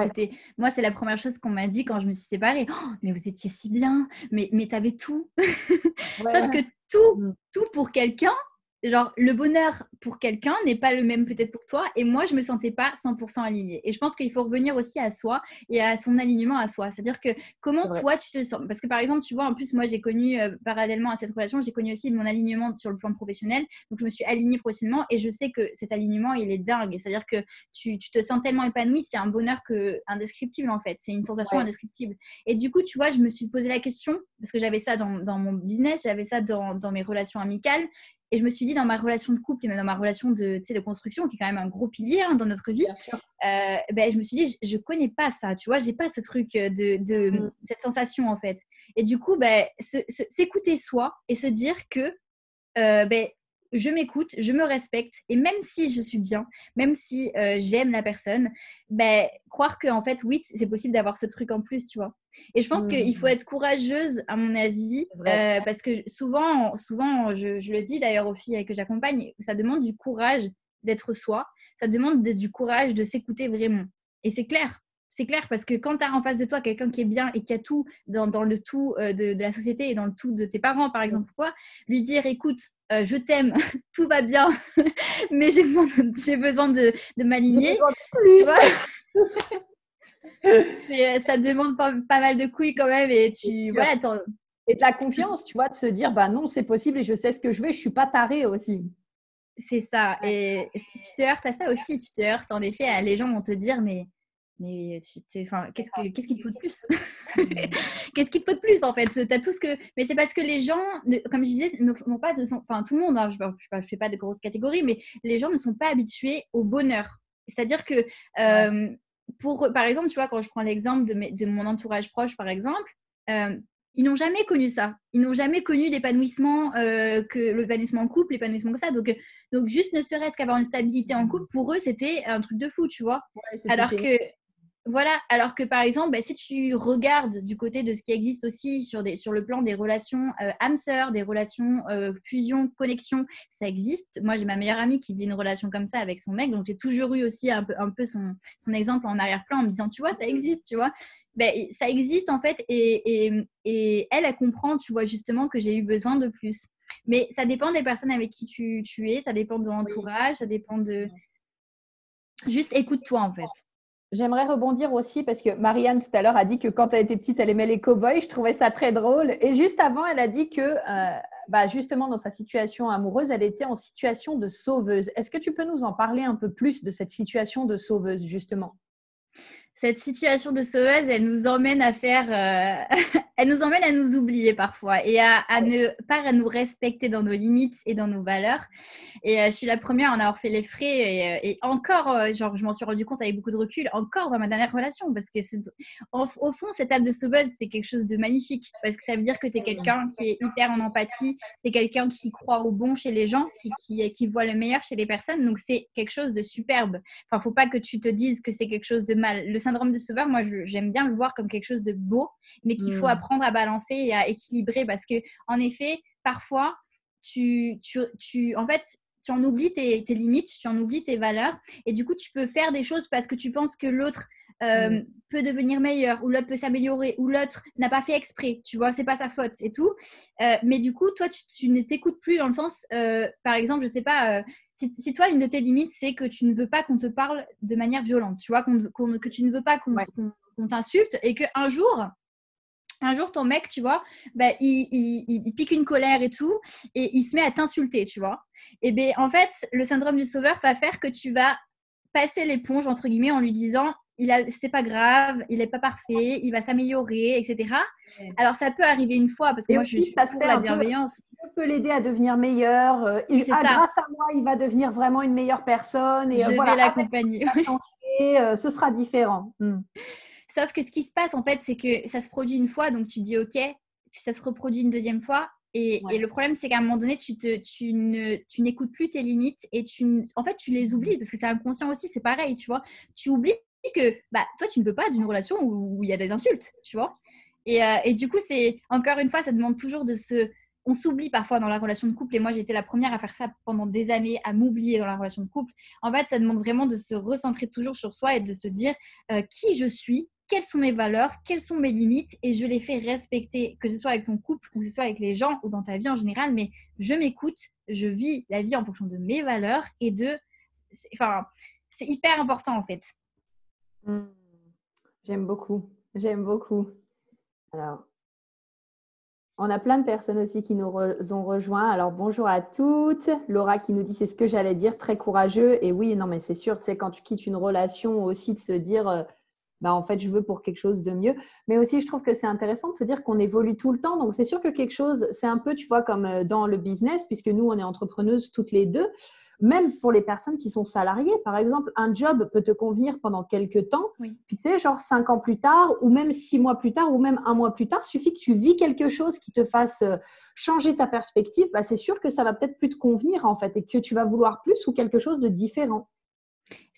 moi, c'est la première chose qu'on m'a dit quand je me suis séparée. Oh, mais vous étiez si bien, mais, mais avais tout. [laughs] Sauf que tout, mm. tout pour quelqu'un, genre le bonheur pour quelqu'un n'est pas le même peut-être pour toi et moi je me sentais pas 100% alignée. Et je pense qu'il faut revenir aussi à soi et à son alignement à soi. C'est à dire que comment toi tu te sens? Parce que par exemple tu vois en plus moi j'ai connu euh, parallèlement à cette relation j'ai connu aussi mon alignement sur le plan professionnel. Donc je me suis alignée professionnellement et je sais que cet alignement il est dingue. C'est à dire que tu, tu, te sens tellement épanouie c'est un bonheur que indescriptible en fait. C'est une sensation indescriptible. Et du coup tu vois je me suis posé la question parce que j'avais ça dans, dans mon business j'avais ça dans, dans mes relations amicales et je me suis dit, dans ma relation de couple et même dans ma relation de, de construction, qui est quand même un gros pilier hein, dans notre vie, euh, ben, je me suis dit, je ne connais pas ça, tu vois, j'ai pas ce truc de, de mm. cette sensation en fait. Et du coup, ben, s'écouter soi et se dire que euh, ben, je m'écoute, je me respecte, et même si je suis bien, même si euh, j'aime la personne, ben, croire que en fait, oui, c'est possible d'avoir ce truc en plus, tu vois. Et je pense mmh. qu'il faut être courageuse, à mon avis, euh, parce que souvent, souvent, je, je le dis d'ailleurs aux filles que j'accompagne, ça demande du courage d'être soi, ça demande du courage de s'écouter vraiment. Et c'est clair, c'est clair parce que quand tu as en face de toi quelqu'un qui est bien et qui a tout dans, dans le tout euh, de, de, la société et dans le tout de tes parents, par exemple, quoi, lui dire écoute, euh, je t'aime, [laughs] tout va bien, [laughs] mais j'ai besoin de, j'ai besoin de, de m'aligner. [laughs] Euh, ça demande pas, pas, mal de couilles quand même et tu voilà, et de la confiance, tu vois, de se dire bah non, c'est possible et je sais ce que je veux, je suis pas tarée aussi. C'est ça. Et tu te heurtes à ça aussi. Tu te heurtes en effet. Les gens vont te dire mais mais enfin, qu'est-ce qu'il te faut de plus? [laughs] Qu'est-ce qu'il te faut de plus en fait? As tout ce que... Mais c'est parce que les gens, comme je disais, n'ont pas de... Enfin, tout le monde, hein, je ne fais pas de grosses catégories, mais les gens ne sont pas habitués au bonheur. C'est-à-dire que, euh, pour, par exemple, tu vois, quand je prends l'exemple de, de, mon entourage proche, par exemple, euh, ils n'ont jamais connu ça. Ils n'ont jamais connu l'épanouissement, euh, que l'épanouissement en couple, l'épanouissement comme ça. Donc, donc juste ne serait-ce qu'avoir une stabilité en couple, pour eux, c'était un truc de fou, tu vois? Alors que Voilà, alors que par exemple, bah, si tu regardes du côté de ce qui existe aussi sur, des, sur le plan des relations euh, âme-sœur, des relations euh, fusion, connexion, ça existe. Moi, j'ai ma meilleure amie qui vit une relation comme ça avec son mec, donc j'ai toujours eu aussi un peu, un peu son, son exemple en arrière-plan en me disant, tu vois, ça existe, tu vois. Ben, ça existe en fait et, et, et, elle, elle comprend, tu vois, justement que j'ai eu besoin de plus. Mais ça dépend des personnes avec qui tu, tu es, ça dépend de l'entourage, ça dépend de... Juste écoute-toi en fait. J'aimerais rebondir aussi parce que Marianne tout à l'heure a dit que quand elle était petite, elle aimait les cow-boys. Je trouvais ça très drôle. Et juste avant, elle a dit que euh, bah, justement dans sa situation amoureuse, elle était en situation de sauveuse. Est-ce que tu peux nous en parler un peu plus de cette situation de sauveuse justement? Cette situation de sauveuse, elle nous emmène à faire, euh, [laughs] elle nous emmène à nous oublier parfois et à, ne pas à nous respecter dans nos limites et dans nos valeurs. Et euh, je suis la première à en avoir fait les frais et, euh, encore, genre, je m'en suis rendu compte avec beaucoup de recul, encore dans ma dernière relation, parce que au fond, cette âme de sauveuse, c'est quelque chose de magnifique parce que ça veut dire que tu es quelqu'un qui est hyper en empathie, es quelqu'un qui croit au bon chez les gens, qui, qui, qui voit le meilleur chez les personnes. Donc c'est quelque chose de superbe. Enfin, faut pas que tu te dises que c'est quelque chose de mal. Le syndrome de sauveur, moi, j'aime bien le voir comme quelque chose de beau, mais qu'il faut hmm. apprendre à balancer et à équilibrer parce que, en effet, parfois, tu, tu, tu en fait, tu en oublies tes, tes, limites, tu en oublies tes valeurs, et du coup, tu peux faire des choses parce que tu penses que l'autre euh, hmm. peut devenir meilleur, ou l'autre peut s'améliorer, ou l'autre n'a pas fait exprès, tu vois, c'est pas sa faute et tout. Euh, mais du coup, toi, tu, ne t'écoutes plus dans le sens, euh, par exemple, je sais pas, si, toi, une de tes limites, c'est que tu ne veux pas qu'on te parle de manière violente, tu vois, que tu ne veux pas qu'on t'insulte et qu'un jour, un jour, ton mec, tu vois, bah, il, pique une colère et tout, et il se met à t'insulter, tu vois. Et bien, en fait, le syndrome du sauveur va faire que tu vas passer l'éponge, entre guillemets, en lui disant il a, c'est pas grave, il n'est pas parfait, il va s'améliorer, etc. Alors ça peut arriver une fois parce que moi je suis pour la bienveillance. Je peux l'aider à devenir meilleur. Euh, il, ah, grâce à moi, il va devenir vraiment une meilleure personne. Et je euh, vais l'accompagner. Euh, ce sera différent. Hmm. Sauf que ce qui se passe en fait, c'est que ça se produit une fois, donc tu dis ok, puis ça se reproduit une deuxième fois. Et, et le problème, c'est qu'à un moment donné, tu, te, tu, ne, tu n'écoutes plus tes limites et tu, en fait, tu les oublies parce que c'est inconscient aussi, c'est pareil, tu vois. Tu oublies que bah, toi, tu ne veux pas d'une relation où il y a des insultes, tu vois. Et, euh, et, du coup, c'est encore une fois, ça demande toujours de se. On s'oublie parfois dans la relation de couple, et moi j'ai été la première à faire ça pendant des années, à m'oublier dans la relation de couple. En fait, ça demande vraiment de se recentrer toujours sur soi et de se dire euh, qui je suis, quelles sont mes valeurs, quelles sont mes limites, et je les fais respecter, que ce soit avec ton couple ou que ce soit avec les gens ou dans ta vie en général. Mais je m'écoute, je vis la vie en fonction de mes valeurs et de. Enfin, c'est hyper important en fait. Hmm. J'aime beaucoup. J'aime beaucoup. Alors, on a plein de personnes aussi qui nous ont rejoints. Alors, bonjour à toutes. Laura qui nous dit, c'est ce que j'allais dire, très courageux. Et oui, non, mais c'est sûr, tu sais, quand tu quittes une relation aussi, de se dire, euh, bah, en fait, je veux pour quelque chose de mieux. Mais aussi, je trouve que c'est intéressant de se dire qu'on évolue tout le temps. Donc, c'est sûr que quelque chose, c'est un peu, tu vois, comme euh, dans le business, puisque nous, on est entrepreneuses toutes les deux même pour les personnes qui sont salariées. Par exemple, un job peut te convenir pendant quelques temps, puis tu sais, genre cinq ans plus tard, ou même six mois plus tard, ou même un mois plus tard, suffit que tu vis quelque chose qui te fasse euh, changer ta perspective, bah, c'est sûr que ça va peut-être plus te convenir en fait, et que tu vas vouloir plus ou quelque chose de différent.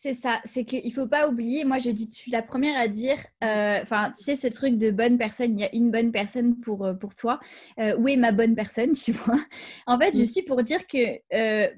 C'est ça, c'est qu'il ne faut pas oublier, moi je dis, je suis la première à dire, euh, enfin, tu sais, ce truc de bonne personne, il y a une bonne personne pour, euh, pour toi. Euh, où est ma bonne personne, [laughs] tu vois? En fait, je suis pour dire que,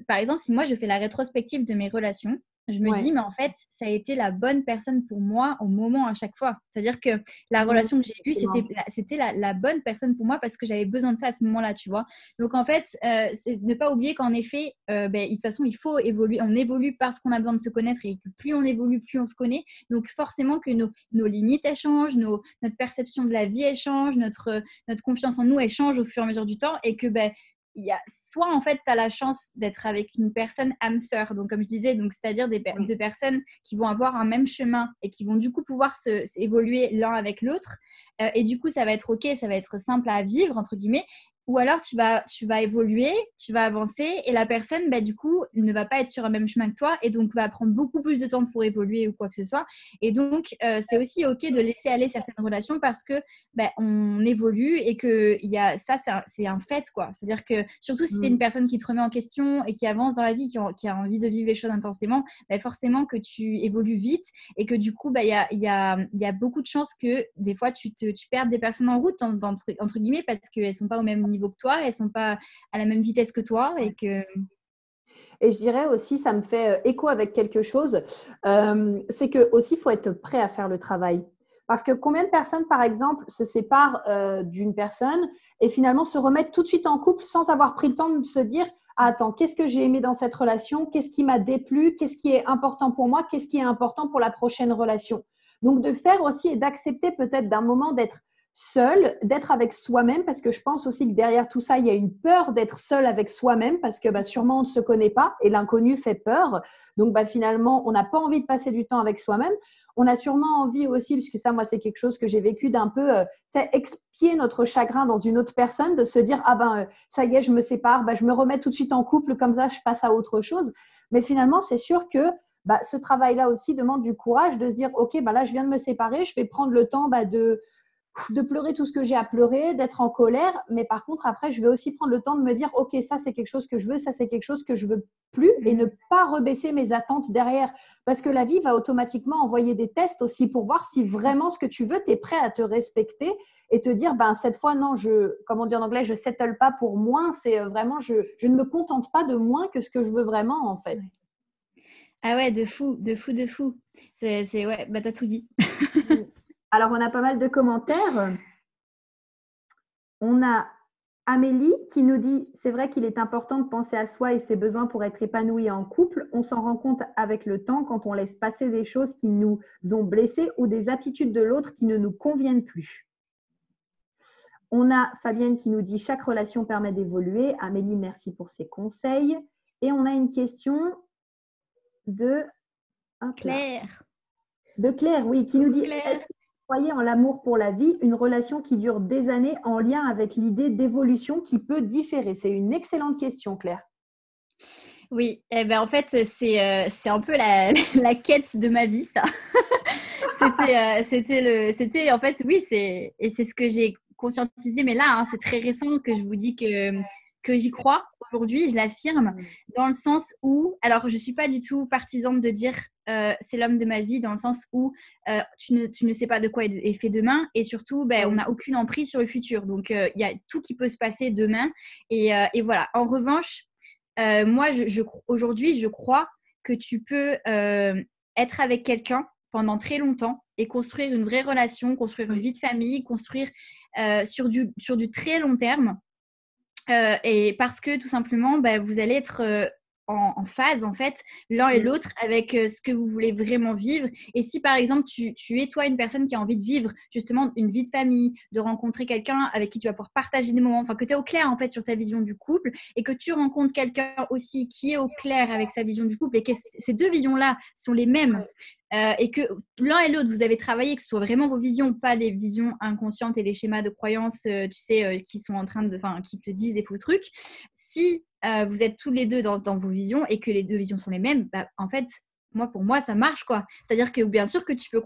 par exemple, si moi je fais la rétrospective de mes relations, je me dis, mais en fait, ça a été la bonne personne pour moi au moment à chaque fois. C'est-à-dire que la relation que j'ai eue, c'était, c'était la, la, bonne personne pour moi parce que j'avais besoin de ça à ce moment-là, tu vois. Donc, en fait, euh, c'est ne pas oublier qu'en effet, euh, ben, de toute façon, il faut évoluer. On évolue parce qu'on a besoin de se connaître et que plus on évolue, plus on se connaît. Donc, forcément que nos, nos limites, elles changent, nos, notre perception de la vie, elle change, notre, notre confiance en nous, elle change au fur et à mesure du temps et que, ben, il y a soit en fait tu as la chance d'être avec une personne âme sœur donc comme je disais donc c'est-à-dire des deux personnes qui vont avoir un même chemin et qui vont du coup pouvoir se, évoluer l'un avec l'autre euh, et du coup ça va être ok ça va être simple à vivre entre guillemets ou alors tu vas, tu vas évoluer, tu vas avancer et la personne, bah, du coup, ne va pas être sur un même chemin que toi et donc va prendre beaucoup plus de temps pour évoluer ou quoi que ce soit. Et donc, euh, c'est aussi OK de laisser aller certaines relations parce que bah, on évolue et que y a, ça, c'est un, fait. quoi. C'est-à-dire que surtout si tu es une mmh. personne qui te remet en question et qui avance dans la vie, qui, a envie de vivre les choses intensément, bah, forcément que tu évolues vite et que du coup, il y, a, y, a, y, a, beaucoup de chances que des fois, tu, te, tu perdes des personnes en route, entre, entre guillemets, parce qu'elles ne sont pas au même niveau que toi, elles sont pas à la même vitesse que toi et que et je dirais aussi, ça me fait euh, écho avec quelque chose, euh, c'est que aussi il faut être prêt à faire le travail. Parce que combien de personnes, par exemple, se séparent euh, d'une personne et finalement se remettent tout de suite en couple sans avoir pris le temps de se dire ah, attends, qu'est-ce que j'ai aimé dans cette relation? Qu'est-ce qui m'a déplu? Qu'est-ce qui est important pour moi? Qu'est-ce qui est important pour la prochaine relation? Donc, de faire aussi et d'accepter peut-être d'un moment d'être seul, d'être avec soi-même, parce que je pense aussi que derrière tout ça, il y a une peur d'être seul avec soi-même, parce que bah, sûrement on ne se connaît pas et l'inconnu fait peur. Donc bah, finalement, on n'a pas envie de passer du temps avec soi-même. On a sûrement envie aussi, puisque ça, moi, c'est quelque chose que j'ai vécu d'un peu, euh, expier notre chagrin dans une autre personne, de se dire, ah ben, euh, ça y est, je me sépare, bah, je me remets tout de suite en couple, comme ça, je passe à autre chose. Mais finalement, c'est sûr que bah, ce travail-là aussi demande du courage de se dire, OK, bah, là, je viens de me séparer, je vais prendre le temps bah, de, de pleurer tout ce que j'ai à pleurer, d'être en colère, mais par contre, après, je vais aussi prendre le temps de me dire, OK, ça, c'est quelque chose que je veux, ça, c'est quelque chose que je veux plus, et ne pas rebaisser mes attentes derrière. Parce que la vie va automatiquement envoyer des tests aussi pour voir si vraiment ce que tu veux, tu es prêt à te respecter et te dire, ben, cette fois, non, je, comme on dit en anglais, je settle pas pour moins, c'est euh, vraiment, je, je ne me contente pas de moins que ce que je veux vraiment, en fait. Ah ouais, de fou, de fou, de fou. C'est, ouais, bah, t'as tout dit. Alors, on a pas mal de commentaires. On a Amélie qui nous dit c'est vrai qu'il est important de penser à soi et ses besoins pour être épanoui en couple. On s'en rend compte avec le temps quand on laisse passer des choses qui nous ont blessés ou des attitudes de l'autre qui ne nous conviennent plus. On a Fabienne qui nous dit chaque relation permet d'évoluer. Amélie, merci pour ses conseils. Et on a une question de Claire. De Claire, oui, qui nous dit croyez en l'amour pour la vie, une relation qui dure des années en lien avec l'idée d'évolution qui peut différer C'est une excellente question, Claire. Oui, eh ben, en fait, c'est euh, un peu la, [laughs] la, quête de ma vie, ça. [laughs] c'était euh, c'était le c'était en fait oui c'est et c'est ce que j'ai conscientisé mais là hein, c'est très récent que je vous dis que que j'y crois aujourd'hui, je l'affirme, dans le sens où, alors je ne suis pas du tout partisane de dire euh, c'est l'homme de ma vie, dans le sens où euh, tu, ne, tu, ne, sais pas de quoi est fait demain, et surtout, ben, on n'a aucune emprise sur le futur. Donc, euh, il y a tout qui peut se passer demain. Et, et voilà. En revanche, moi, je, aujourd'hui, je crois que tu peux être avec quelqu'un pendant très longtemps et construire une vraie relation, construire une vie de famille, construire sur, du, sur du très long terme. Euh, et parce que tout simplement, bah, vous allez être en, phase en fait l'un et mmh. l'autre avec euh, ce que vous voulez vraiment vivre. Et si par exemple tu, tu, es toi une personne qui a envie de vivre justement une vie de famille, de rencontrer quelqu'un avec qui tu vas pouvoir partager des moments, enfin que tu es au clair en fait sur ta vision du couple et que tu rencontres quelqu'un aussi qui est au clair avec sa vision du couple et que ces deux visions là sont les mêmes euh, et que l'un et l'autre, vous avez travaillé, que ce soit vraiment vos visions, pas les visions inconscientes et les schémas de croyances, euh, tu sais, euh, qui sont en train de, enfin, qui te disent des faux trucs. Si vous êtes tous les deux dans, vos visions et que les deux visions sont les mêmes, bah, en fait, moi, pour moi, ça marche, quoi. C'est-à-dire que bien sûr que tu peux,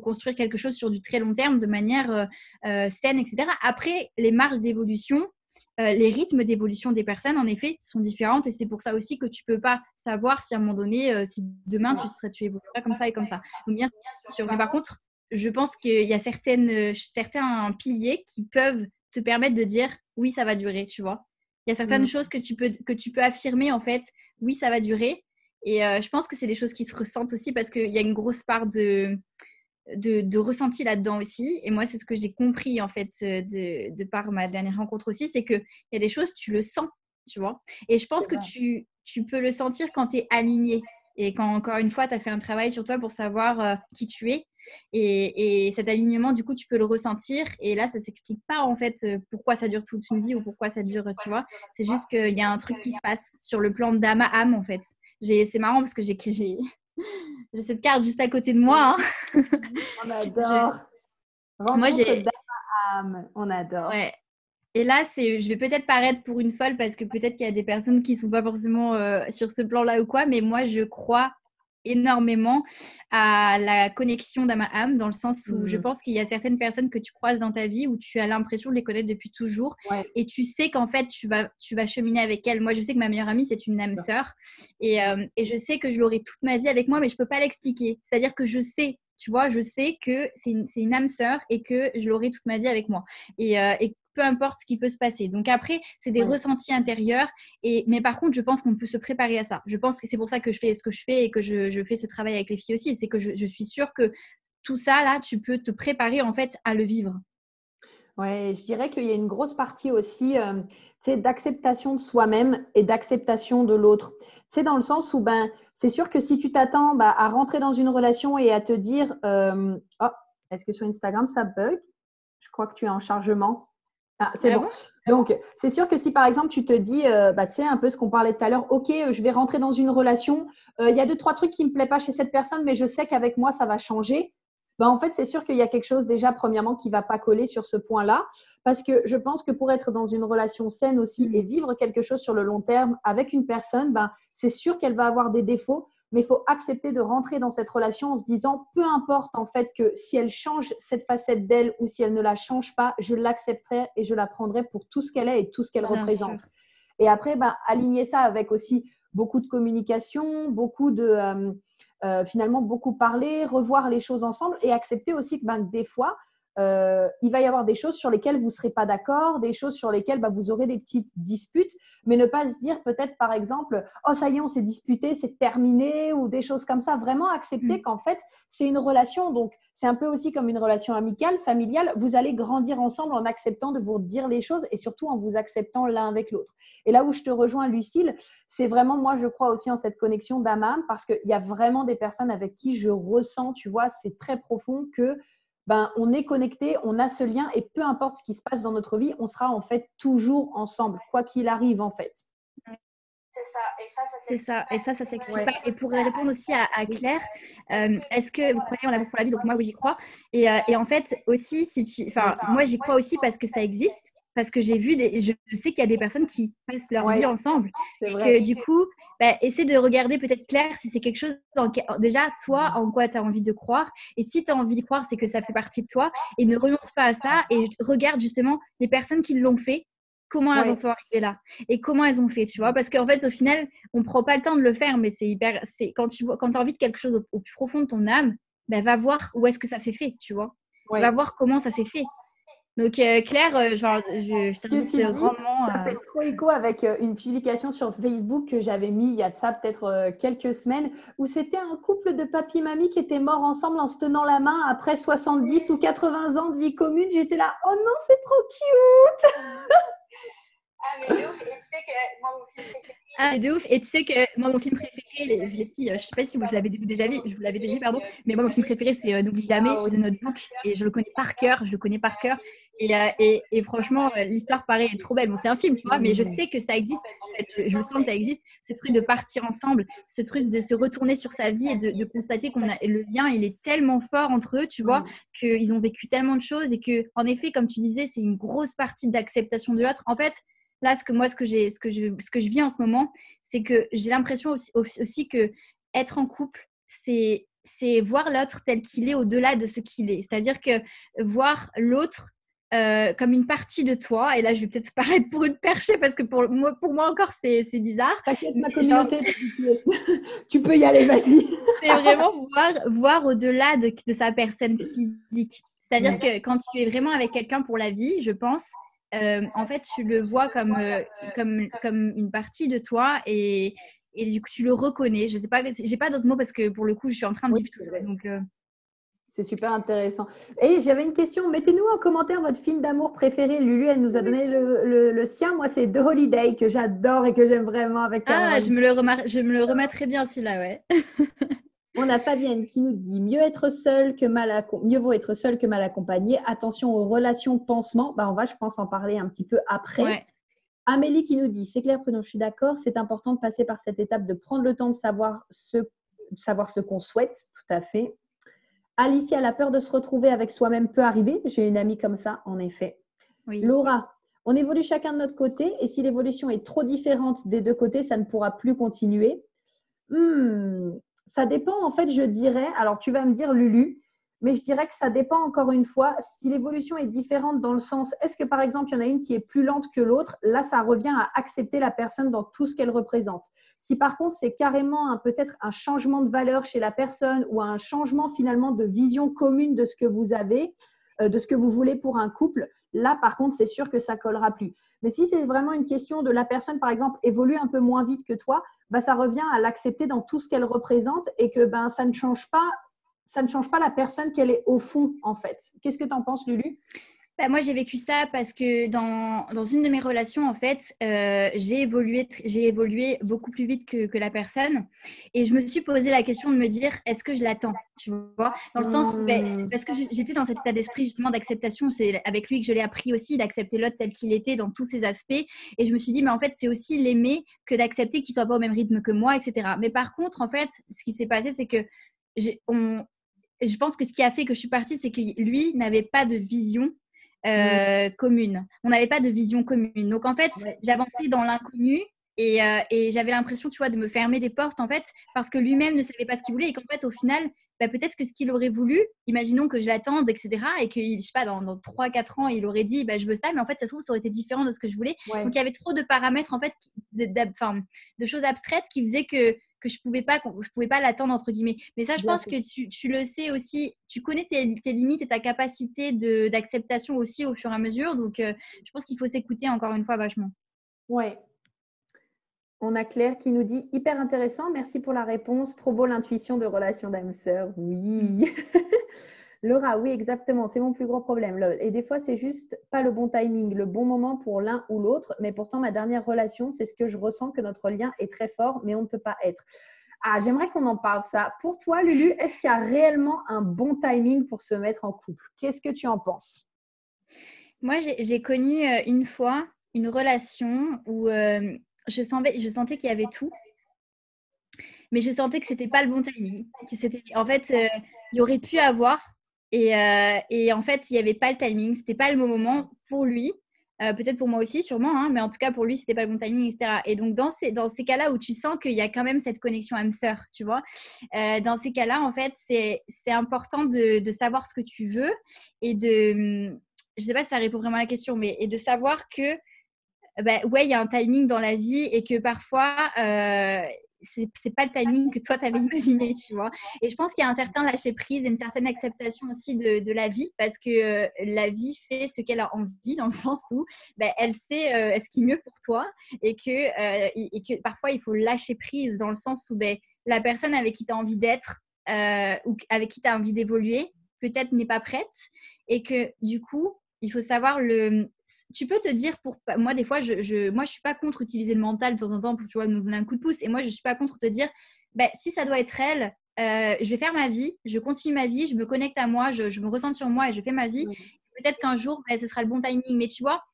construire quelque chose sur du très long terme de manière saine, etc. Après, les marges d'évolution, euh, les rythmes d'évolution des personnes, en effet, sont différentes et c'est pour ça aussi que tu peux pas savoir si à un moment donné, euh, si demain tu serais, tu évolueras comme ça et comme ça. Bien sûr, mais par contre, je pense qu'il y a certaines, euh, certains piliers qui peuvent te permettre de dire oui, ça va durer, tu vois. Il y a certaines mm. choses que tu, peux, que tu peux affirmer en fait, oui, ça va durer. Et je pense que c'est des choses qui se ressentent aussi parce qu'il y a une grosse part de, de, ressenti là-dedans aussi. Et moi, c'est ce que j'ai compris, en fait, euh, de, par ma dernière rencontre aussi, c'est qu'il y a des choses, tu le sens, tu vois. Et je pense que tu, tu peux le sentir quand tu es aligné. Et quand, encore une fois, tu as fait un travail sur toi pour savoir euh, qui tu es. Et, cet alignement, du coup, tu peux le ressentir. Et là, ça s'explique pas, en fait, euh, pourquoi ça dure toute une vie ou pourquoi ça dure, tu vois. C'est juste qu'il y a un truc qui se passe sur le plan d'âme à âme, en fait. C'est marrant parce que j'ai [laughs] j'ai cette carte juste à côté de moi. Hein. [laughs] On adore. Moi, j'ai. On adore. Ouais. Et là, c'est, je vais peut-être paraître pour une folle parce que peut-être qu'il y a des personnes qui ne sont pas forcément euh, sur ce plan-là ou quoi, mais moi, je crois énormément à la connexion d'âme à âme, dans le sens où je mmh. pense qu'il y a certaines personnes que tu croises dans ta vie où tu as l'impression de les connaître depuis toujours et tu sais qu'en fait tu vas, tu vas cheminer avec elles. Moi, je sais que ma meilleure amie, c'est une âme sœur et, euh, et, je sais que je l'aurai toute ma vie avec moi, mais je ne peux pas l'expliquer. C'est-à-dire que je sais tu vois, je sais que c'est une, une, âme sœur et que je l'aurai toute ma vie avec moi. Et, euh, et, peu importe ce qui peut se passer. Donc après, c'est des ressentis intérieurs. Et, mais par contre, je pense qu'on peut se préparer à ça. Je pense que c'est pour ça que je fais ce que je fais et que je, je fais ce travail avec les filles aussi. C'est que je, je, suis sûre que tout ça, là, tu peux te préparer en fait à le vivre. Ouais, je dirais qu'il y a une grosse partie aussi euh, d'acceptation de soi-même et d'acceptation de l'autre. C'est dans le sens où ben, c'est sûr que si tu t'attends bah, à rentrer dans une relation et à te dire euh, Oh, est-ce que sur Instagram ça bug? Je crois que tu es en chargement. Ah, c'est ah bon. Donc, c'est sûr que si par exemple tu te dis, euh, bah, tu sais, un peu ce qu'on parlait tout à l'heure, ok, je vais rentrer dans une relation, euh, il y a deux, trois trucs qui ne me plaisent pas chez cette personne, mais je sais qu'avec moi, ça va changer. Ben, en fait, c'est sûr qu'il y a quelque chose déjà, premièrement, qui ne va pas coller sur ce point-là. Parce que je pense que pour être dans une relation saine aussi et vivre quelque chose sur le long terme avec une personne, ben, c'est sûr qu'elle va avoir des défauts, mais il faut accepter de rentrer dans cette relation en se disant, peu importe en fait que si elle change cette facette d'elle ou si elle ne la change pas, je l'accepterai et je la prendrai pour tout ce qu'elle est et tout ce qu'elle représente. Et après, ben, aligner ça avec aussi beaucoup de communication, beaucoup de... Euh, euh, finalement beaucoup parler, revoir les choses ensemble et accepter aussi que ben, des fois, euh, il va y avoir des choses sur lesquelles vous ne serez pas d'accord, des choses sur lesquelles bah, vous aurez des petites disputes, mais ne pas se dire peut-être par exemple, oh ça y est, on s'est disputé, c'est terminé, ou des choses comme ça. Vraiment accepter mm. qu'en fait, c'est une relation, donc c'est un peu aussi comme une relation amicale, familiale. Vous allez grandir ensemble en acceptant de vous dire les choses et surtout en vous acceptant l'un avec l'autre. Et là où je te rejoins, Lucille, c'est vraiment, moi, je crois aussi en cette connexion d'âme parce qu'il y a vraiment des personnes avec qui je ressens, tu vois, c'est très profond que ben, on est connecté, on a ce lien et peu importe ce qui se passe dans notre vie, on sera en fait toujours ensemble, quoi qu'il arrive en fait. C'est ça, et ça, ça s'explique pas. Et pour répondre aussi à, Claire, euh, est-ce que vous croyez en l'amour pour la vie? Donc moi, oui, j'y crois. Et, euh, et, en fait, aussi, si tu... enfin, moi, j'y crois aussi parce que ça existe parce que j'ai vu des, je sais qu'il y a des personnes qui passent leur vie ensemble et que du coup, bah, essaie de regarder peut-être clair si c'est quelque chose dans, déjà toi en quoi tu as envie de croire et si tu as envie de croire, c'est que ça fait partie de toi et ne renonce pas à ça et regarde justement les personnes qui l'ont fait comment elles en sont arrivées là et comment elles ont fait, tu vois? Parce qu'en fait, au final, on prend pas le temps de le faire, mais c'est hyper. C'est quand tu vois, quand as envie de quelque chose au, plus profond de ton âme, ben va voir où est-ce que ça s'est fait, tu vois? Va voir comment ça s'est fait. Donc euh, Claire, euh, genre, je, je t'invite grandement. Ça fait trop écho avec euh, une publication sur Facebook que j'avais mis il y a de ça peut-être quelques semaines, où c'était un couple de papy et mamie qui étaient morts ensemble en se tenant la main après 70 ou 80 ans de vie commune. J'étais là, oh non, c'est trop cute Ah, mais de ouf. Et tu sais que moi, mon film préféré. Ah, de ouf. Et tu sais que moi, mon film préféré, les, les filles, je sais pas si vous l'avez déjà vu, je vous l'avais déjà vu, pardon, mais moi, mon film préféré, c'est N'oublie jamais, The Notebook. Et je le connais par cœur, je le connais par cœur. Et, euh, et, et, franchement, euh, l'histoire paraît trop belle. Bon, c'est un film, tu vois, mais je sais que ça existe. En fait, je, je, sens que ça existe. Ce truc de partir ensemble, ce truc de se retourner sur sa vie et de, de constater qu'on a le lien, il est tellement fort entre eux, tu vois, qu'ils ont vécu tellement de choses et que, en effet, comme tu disais, c'est une grosse partie d'acceptation de l'autre. En fait, là, ce que moi, ce que, j'ai, ce que, je, ce que je vis en ce moment, c'est que j'ai l'impression aussi, aussi, que être en couple, c'est, c'est voir l'autre tel qu'il est au-delà de ce qu'il est. C'est-à-dire que voir l'autre euh, comme une partie de toi, et là je vais peut-être [laughs] paraître pour une perchée parce que pour moi, pour moi encore c'est, c'est bizarre. T'inquiète, ma communauté, tu peux y aller, [laughs] vas-y. [laughs] c'est vraiment voir, voir au-delà de, de sa personne physique. C'est-à-dire que quand tu es vraiment avec quelqu'un pour la vie, je pense, euh, en fait, tu le vois comme, euh, comme, comme une partie de toi et, et du coup, tu le reconnais. Je sais pas, j'ai pas d'autres mots parce que pour le coup, je suis en train de vivre tout ça. Donc, euh. C'est super intéressant. Et j'avais une question. Mettez-nous en commentaire votre film d'amour préféré. Lulu, elle nous a donné le, le, sien. Moi, c'est The Holiday que j'adore et que j'aime vraiment avec. Ah, je me, le je me le remettrai bien celui-là, ouais. [laughs] On a Fabienne qui nous dit mieux être seul que mal mieux vaut être seul que mal accompagné. Attention aux relations pansement. Bah, on va, je pense, en parler un petit peu après. Amélie qui nous dit c'est clair, Prudent, je suis d'accord. C'est important de passer par cette étape de prendre le temps de savoir ce, savoir ce qu'on souhaite. Tout à fait. Alicia, la peur de se retrouver avec soi-même peut arriver. J'ai une amie comme ça, en effet. Laura, On évolue chacun de notre côté et si l'évolution est trop différente des deux côtés, ça ne pourra plus continuer. Hmm, ça dépend en fait, je dirais. Alors tu vas me dire Lulu, mais je dirais que ça dépend encore une fois. Si l'évolution est différente dans le sens, est-ce que par exemple, il y en a une qui est plus lente que l'autre? Là, ça revient à accepter la personne dans tout ce qu'elle représente. Si par contre, c'est carrément peut-être un changement de valeur chez la personne ou un changement finalement de vision commune de ce que vous avez, euh, de ce que vous voulez pour un couple, là, par contre, c'est sûr que ça collera plus. Mais si c'est vraiment une question de la personne, par exemple, évolue un peu moins vite que toi, bah, ça revient à l'accepter dans tout ce qu'elle représente et que ben, ça ne change pas ça ne change pas la personne qu'elle est au fond, en fait. Qu'est-ce que tu en penses, Lulu? Bah, moi, j'ai vécu ça parce que dans, dans, une de mes relations, en fait, euh, j'ai évolué, évolué beaucoup plus vite que, que, la personne. Et je me suis posé la question de me dire, est-ce que je l'attends Tu vois? Dans le sens, mmh. parce que j'étais dans cet état d'esprit justement d'acceptation. C'est avec lui que je l'ai appris aussi d'accepter l'autre tel qu'il était dans tous ses aspects. Et je me suis dit, mais en fait, c'est aussi l'aimer que d'accepter qu'il soit pas au même rythme que moi, etc. Mais par contre, en fait, ce qui s'est passé, c'est que on, je pense que ce qui a fait que je suis partie, c'est que lui n'avait pas de vision euh, mm. commune. On n'avait pas de vision commune. Donc en fait, j'avançais dans l'inconnu et, euh, et j'avais l'impression, tu vois, de me fermer des portes en fait, parce que lui-même ne savait pas ce qu'il voulait et qu'en fait, au final, bah, peut-être que ce qu'il aurait voulu, imaginons que je l'attende, etc., et que, je sais pas, dans, dans 3-4 ans, il aurait dit, bah, je veux ça, mais en fait, ça se trouve, ça aurait été différent de ce que je voulais. Donc il y avait trop de paramètres, en fait, de, de choses abstraites qui faisaient que que je pouvais pas, je pouvais pas l'attendre entre guillemets. Mais ça, je pense que tu, tu, le sais aussi. Tu connais tes, tes limites et ta capacité d'acceptation aussi au fur et à mesure. Donc, euh, je pense qu'il faut s'écouter encore une fois vachement. Ouais. On a Claire qui nous dit hyper intéressant. Merci pour la réponse. Trop beau l'intuition de relation d'âme sœur. Oui. Laura, oui, exactement. C'est mon plus gros problème. Et des fois, c'est juste pas le bon timing, le bon moment pour l'un ou l'autre. Mais pourtant, ma dernière relation, c'est ce que je ressens que notre lien est très fort, mais on ne peut pas être. Ah, j'aimerais qu'on en parle ça. Pour toi, Lulu, est-ce qu'il y a réellement un bon timing pour se mettre en couple? Qu'est-ce que tu en penses? Moi, j'ai connu euh, une fois une relation où euh, je sentais, je sentais qu'il y avait tout, mais je sentais que c'était pas le bon timing. en fait, euh, il y aurait pu avoir, euh, et, en fait, il n'y avait pas le timing, c'était pas le bon moment pour lui. Euh, peut-être pour moi aussi, sûrement, hein, mais en tout cas pour lui, c'était pas le bon timing, etc. Et donc dans ces, cas-là où tu sens qu'il y a quand même cette connexion âme-sœur, tu vois, euh, dans ces cas-là, en fait, c'est important de, savoir ce que tu veux et de, je sais pas si ça répond vraiment à la question, mais de savoir que, bah, ouais, il y a un timing dans la vie et que parfois, c'est pas le timing que toi t'avais imaginé, tu vois. Et je pense qu'il y a un certain lâcher prise et une certaine acceptation aussi de, de la vie parce que euh, la vie fait ce qu'elle a envie dans le sens où ben, elle sait euh, ce qui est mieux pour toi et que, euh, et que parfois il faut lâcher prise dans le sens où ben, la personne avec qui tu as envie d'être ou avec qui tu as envie d'évoluer peut-être n'est pas prête et que du coup il faut savoir le. Tu peux te dire pour moi des fois je, je moi je suis pas contre utiliser le mental de temps en temps pour tu vois nous donner un coup de pouce. Et moi je suis pas contre te dire ben, si ça doit être elle euh, je vais faire ma vie je continue ma vie je me connecte à moi je, je me ressens sur moi et je fais ma vie. Peut-être qu'un jour ben, ce sera le bon timing. Mais tu vois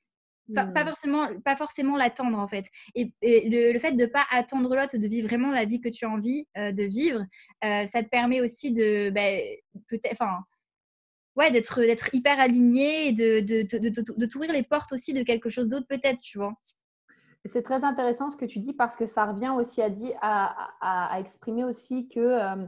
pas, forcément pas forcément l'attendre en fait. Et, le, fait de pas attendre l'autre de vivre vraiment la vie que tu as envie euh, de vivre euh, ça te permet aussi de ben, peut-être enfin ouais, d'être, d'être hyper aligné et de, de, de, de, t'ouvrir les portes aussi de quelque chose d'autre peut-être, tu vois. C'est très intéressant ce que tu dis parce que ça revient aussi à, dire, à, à, exprimer aussi que euh,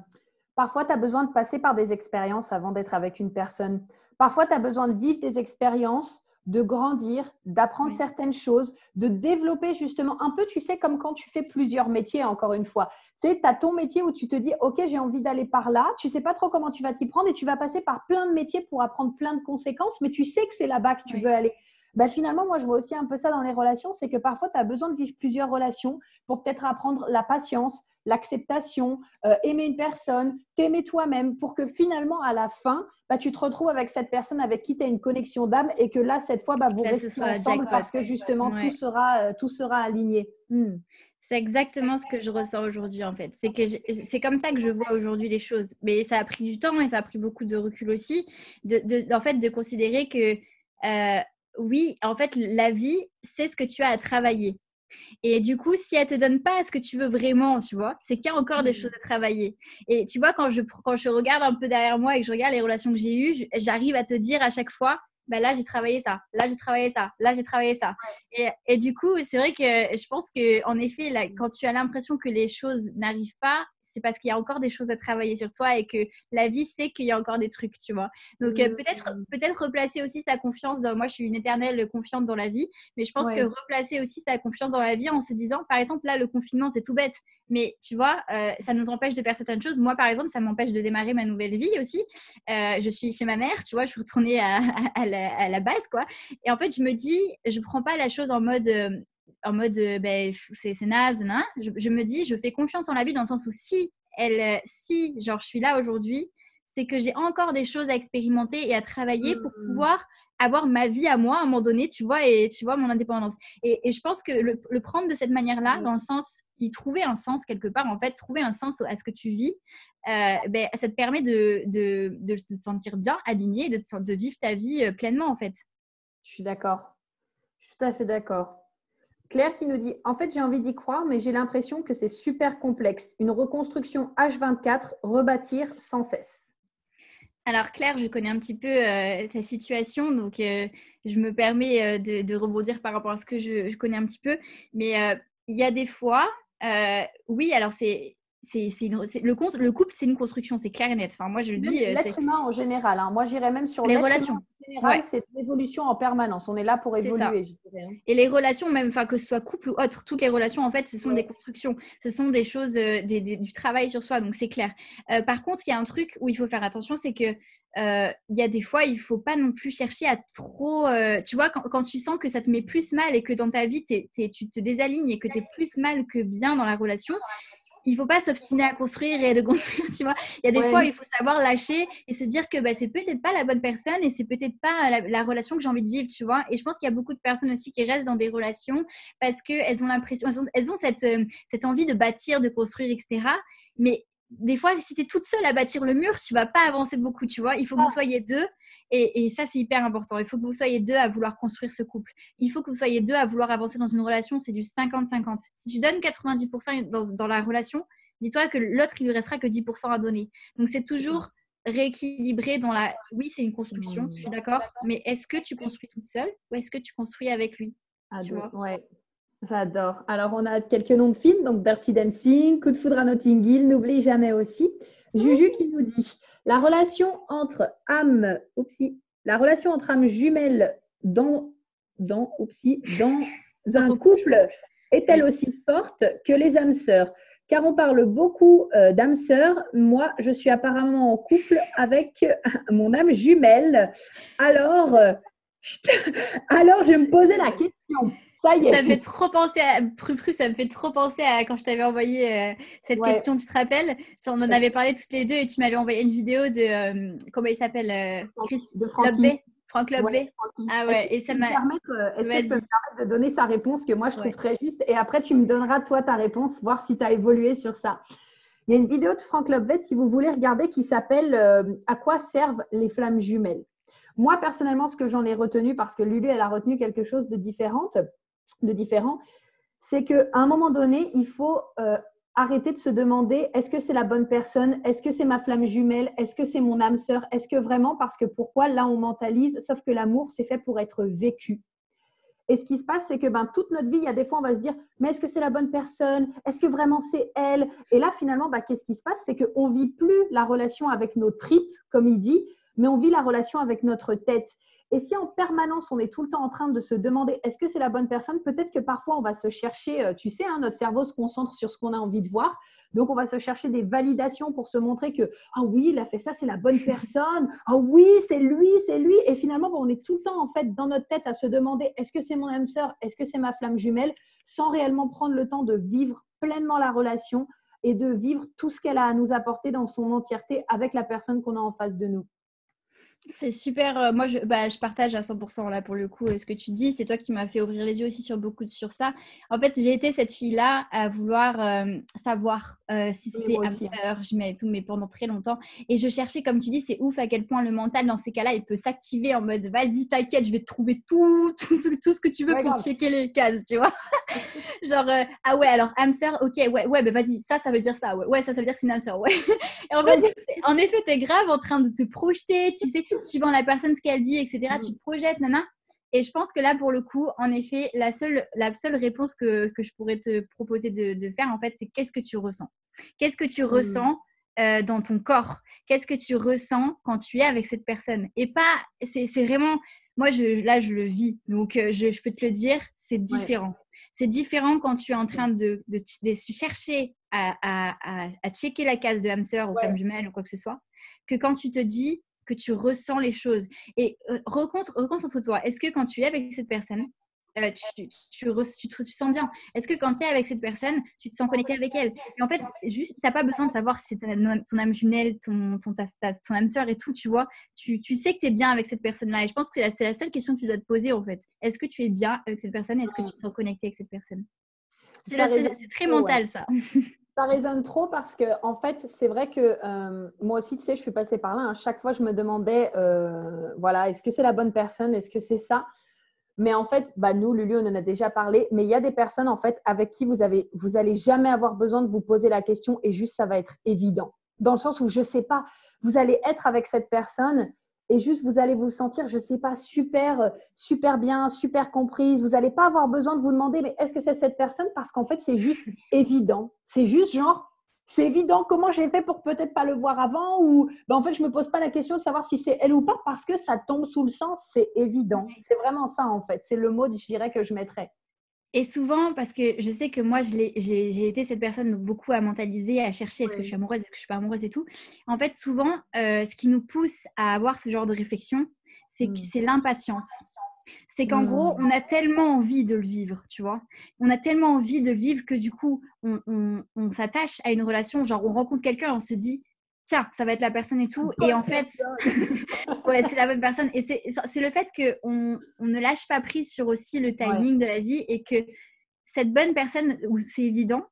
parfois tu as besoin de passer par des expériences avant d'être avec une personne. Parfois tu as besoin de vivre des expériences de grandir, d'apprendre certaines choses, de développer justement un peu, tu sais, comme quand tu fais plusieurs métiers, encore une fois. Tu sais, tu as ton métier où tu te dis, OK, j'ai envie d'aller par là, tu sais pas trop comment tu vas t'y prendre et tu vas passer par plein de métiers pour apprendre plein de conséquences, mais tu sais que c'est là-bas que tu veux aller. Bah, finalement, moi, je vois aussi un peu ça dans les relations, c'est que parfois, tu as besoin de vivre plusieurs relations pour peut-être apprendre la patience, l'acceptation, euh, aimer une personne, t'aimer toi-même, pour que finalement, à la fin, bah, tu te retrouves avec cette personne avec qui tu as une connexion d'âme et que là, cette fois, bah, vous restez ensemble parce que justement, tout, sera, euh, tout sera aligné. Hmm. C'est exactement ce que je ressens aujourd'hui en fait. C'est que c'est comme ça que je vois aujourd'hui les choses. Mais ça a pris du temps et ça a pris beaucoup de recul aussi, de, en fait de considérer que euh, oui, en fait la vie c'est ce que tu as à travailler. Et du coup, si elle te donne pas ce que tu veux vraiment, tu vois, c'est qu'il y a encore des mmh. choses à travailler. Et tu vois, quand je, quand je regarde un peu derrière moi et que je regarde les relations que j'ai eues, j'arrive à te dire à chaque fois, bah là j'ai travaillé ça, là j'ai travaillé ça, là j'ai travaillé ça. Et, et, du coup, c'est vrai que je pense que en effet, là, quand tu as l'impression que les choses n'arrivent pas, c'est parce qu'il y a encore des choses à travailler sur toi et que la vie sait qu'il y a encore des trucs, tu vois. Donc euh, peut-être mmh. peut-être replacer aussi sa confiance dans moi je suis une éternelle confiante dans la vie, mais je pense que replacer aussi sa confiance dans la vie en se disant par exemple là le confinement c'est tout bête, mais tu vois, euh, ça nous empêche de faire certaines choses. Moi, par exemple, ça m'empêche de démarrer ma nouvelle vie aussi. Euh, je suis chez ma mère, tu vois, je suis retournée à, la, base, quoi. Et en fait, je me dis, je prends pas la chose en mode, en mode euh, ben, c'est naze, Je, me dis, je fais confiance en la vie dans le sens où si, elle, euh, si genre, je suis là aujourd'hui, c'est que j'ai encore des choses à expérimenter et à travailler pour mmh. pouvoir avoir ma vie à moi à un moment donné, tu vois, et tu vois, mon indépendance. Et, je pense que le, prendre de cette manière-là, mmh. dans le sens, y trouver un sens quelque part, en fait, trouver un sens à ce que tu vis, euh, ben, ça te permet de, de, de, te sentir bien, aligné, de, de vivre ta vie pleinement, en fait. Je suis d'accord. Je suis tout à fait d'accord. Claire qui nous dit En fait, j'ai envie d'y croire, mais j'ai l'impression que c'est super complexe. Une reconstruction H24, rebâtir sans cesse. Alors, Claire, je connais un petit peu euh, ta situation, donc euh, je me permets euh, de, rebondir par rapport à ce que je, connais un petit peu. Mais il y a des fois, oui, alors c'est c'est le, le couple, c'est une construction, c'est clair et net. Enfin, moi, je le dis. L'être humain en général. Hein. Moi, j'irais même sur les relations. En général, c'est l'évolution en permanence. On est là pour évoluer. Hein. Et les relations, même, enfin, que ce soit couple ou autre, toutes les relations, en fait, ce sont des constructions. Ce sont des choses, du travail sur soi. Donc, c'est clair. par contre, il y a un truc où il faut faire attention, c'est que il y a des fois, il faut pas non plus chercher à trop. tu vois, quand, quand, tu sens que ça te met plus mal et que dans ta vie, tu te désalignes et que tu es plus mal que bien dans la relation, il faut pas s'obstiner à construire et de [laughs] construire, tu vois. Il y a des fois, il faut savoir lâcher et se dire que bah, c'est peut-être pas la bonne personne et c'est peut-être pas la, relation que j'ai envie de vivre, tu vois. Et je pense qu'il y a beaucoup de personnes aussi qui restent dans des relations parce qu'elles ont l'impression, elles ont, cette, euh, cette envie de bâtir, de construire, etc. Mais des fois, si tu es toute seule à bâtir le mur, tu vas pas avancer beaucoup, tu vois. Il faut que vous ah. soyez deux et, ça, c'est hyper important. Il faut que vous soyez deux à vouloir construire ce couple. Il faut que vous soyez deux à vouloir avancer dans une relation. C'est du 50-50. Si tu donnes 90% dans, la relation, dis-toi que l'autre, il lui restera que 10% à donner. Donc, c'est toujours rééquilibré dans la... Oui, c'est une construction, je suis d'accord. Mais est-ce que tu construis toute seule ou est-ce que tu construis avec lui? Ah, tu vois? Ouais, J'adore. Alors, on a quelques noms de films, donc Dirty Dancing, Coup de foudre à Notting Hill, N'oublie jamais aussi. Juju qui nous dit la relation entre âmes, la relation entre âmes jumelles dans, dans, dans un couple est-elle aussi forte que les âmes sœurs? Car on parle beaucoup euh, d'âmes sœurs. Moi, je suis apparemment en couple avec [laughs] mon âme jumelle. Alors, euh, [laughs] alors je me posais la question. Ça y est. Ça me fait trop penser à ça me fait trop penser à quand je t'avais envoyé euh, cette question, tu te rappelles? On en avait parlé toutes les deux et tu m'avais envoyé une vidéo de euh, comment il s'appelle euh, Chris de Franck Lobé. ah ouais, et ça m'a. Est-ce que tu peux me permettre de donner sa réponse que moi je trouve très juste? Et après tu me donneras toi ta réponse, voir si tu as évolué sur ça. Il y a une vidéo de Franck Lobvet, si vous voulez regarder, qui s'appelle À quoi servent les flammes jumelles? Moi, personnellement, ce que j'en ai retenu, parce que Lulu, elle a retenu quelque chose de différent, de différent, c'est qu'à un moment donné, il faut euh, arrêter de se demander est-ce que c'est la bonne personne? Est-ce que c'est ma flamme jumelle? Est-ce que c'est mon âme sœur? Est-ce que vraiment Parce que pourquoi Là, on mentalise, sauf que l'amour, c'est fait pour être vécu. Et ce qui se passe, c'est que ben, toute notre vie, il y a des fois, on va se dire, mais est-ce que c'est la bonne personne? Est-ce que vraiment c'est elle? Et là, finalement, ben, qu'est-ce qui se passe? C'est qu'on ne vit plus la relation avec nos tripes, comme il dit, mais on vit la relation avec notre tête. Et si en permanence, on est tout le temps en train de se demander est-ce que c'est la bonne personne, peut-être que parfois, on va se chercher, euh, tu sais, hein, notre cerveau se concentre sur ce qu'on a envie de voir. Donc, on va se chercher des validations pour se montrer que, ah oui, il a fait ça, c'est la bonne personne. [laughs] Ah oui, c'est lui, c'est lui. Et finalement, on est tout le temps, en fait, dans notre tête à se demander est-ce que c'est mon âme sœur, est-ce que c'est ma flamme jumelle, sans réellement prendre le temps de vivre pleinement la relation et de vivre tout ce qu'elle a à nous apporter dans son entièreté avec la personne qu'on a en face de nous. C'est super. Euh, moi, je, bah, je, partage à 100% là pour le coup euh, ce que tu dis. C'est toi qui m'as fait ouvrir les yeux aussi sur beaucoup sur ça. En fait, j'ai été cette fille-là à vouloir euh, savoir si c'était âme hein. sœur, je mets tout, mais pendant très longtemps. Et je cherchais, comme tu dis, c'est ouf à quel point le mental dans ces cas-là, il peut s'activer en mode vas-y, t'inquiète, je vais te trouver tout, tout, tout, ce que tu veux pour checker les cases, tu vois. [laughs] Genre, ah ouais, alors âme sœur, ok, ouais, ouais, bah vas-y, ça, ça veut dire ça, ouais, ouais, ça, ça veut dire que c'est une âme sœur, ouais. [laughs] Et en fait, en effet, t'es grave en train de te projeter, tu sais suivant la personne, ce qu'elle dit, etc. Mm. Tu te projettes, nana. Et je pense que là, pour le coup, en effet, la seule, la seule réponse que, que je pourrais te proposer de, de faire, en fait, c'est qu'est-ce que tu ressens? Qu'est-ce que tu ressens euh, dans ton corps? Qu'est-ce que tu ressens quand tu es avec cette personne? Et pas, c'est vraiment, moi, je, là, je le vis. Donc, euh, je, je peux te le dire, c'est différent. C'est différent quand tu es en train de, de, de chercher à, à, à, à checker la case de hamster ou Ouais. flamme jumelle ou quoi que ce soit, que quand tu te dis que tu ressens les choses. Et euh, reconcentre-toi. Est-ce que quand tu es avec cette personne, euh, tu, tu, re- tu, te- tu sens bien? Est-ce que quand tu es avec cette personne, tu te sens connecté avec elle? Et en fait, juste, tu n'as pas besoin de savoir si c'est ton âme jumelle, ton, ton, ta- ta- ton âme sœur et tout, tu vois. Tu, sais que tu es bien avec cette personne-là. Et je pense que c'est la, seule question que tu dois te poser, en fait. Est-ce que tu es bien avec cette personne? Est-ce que tu te sens connecté avec cette personne? C'est très ouais. mental, ça. [laughs] Ça résonne trop parce que, en fait, c'est vrai que euh, moi aussi, tu sais, je suis passée par là. hein. Chaque fois, je me demandais, euh, voilà, est-ce que c'est la bonne personne? Est-ce que c'est ça? Mais en fait, bah, nous, Lulu, on en a déjà parlé. Mais il y a des personnes, en fait, avec qui vous avez, vous jamais avoir besoin de vous poser la question et juste, ça va être évident. Dans le sens où, je sais pas, vous allez être avec cette personne et juste, vous allez vous sentir, je sais pas, super, super bien, super comprise. Vous n'allez pas avoir besoin de vous demander, mais est-ce que c'est cette personne? Parce qu'en fait, c'est juste [laughs] évident. C'est juste genre, c'est évident. Comment j'ai fait pour peut-être pas le voir avant? Ou ben, en fait, je me pose pas la question de savoir si c'est elle ou pas parce que ça tombe sous le sens. C'est évident. C'est vraiment ça en fait. C'est le mot, je dirais, que je mettrais. Et souvent, parce que je sais que moi, j'ai été cette personne beaucoup à mentaliser, à chercher est-ce que je suis amoureuse, est-ce que je suis pas amoureuse et tout. En fait, souvent, euh, ce qui nous pousse à avoir ce genre de réflexion, c'est Mm. c'est l'impatience. C'est qu'en gros, on a tellement envie de le vivre, tu vois. On a tellement envie de le vivre que du coup, on, on- on s'attache à une relation, genre on rencontre quelqu'un, on se dit, tiens, ça va être la personne et tout. Et en fait, [laughs] ouais, c'est la bonne personne. Et c'est c'est le fait qu'on on ne lâche pas prise sur aussi le timing de la vie et que cette bonne personne, où c'est évident,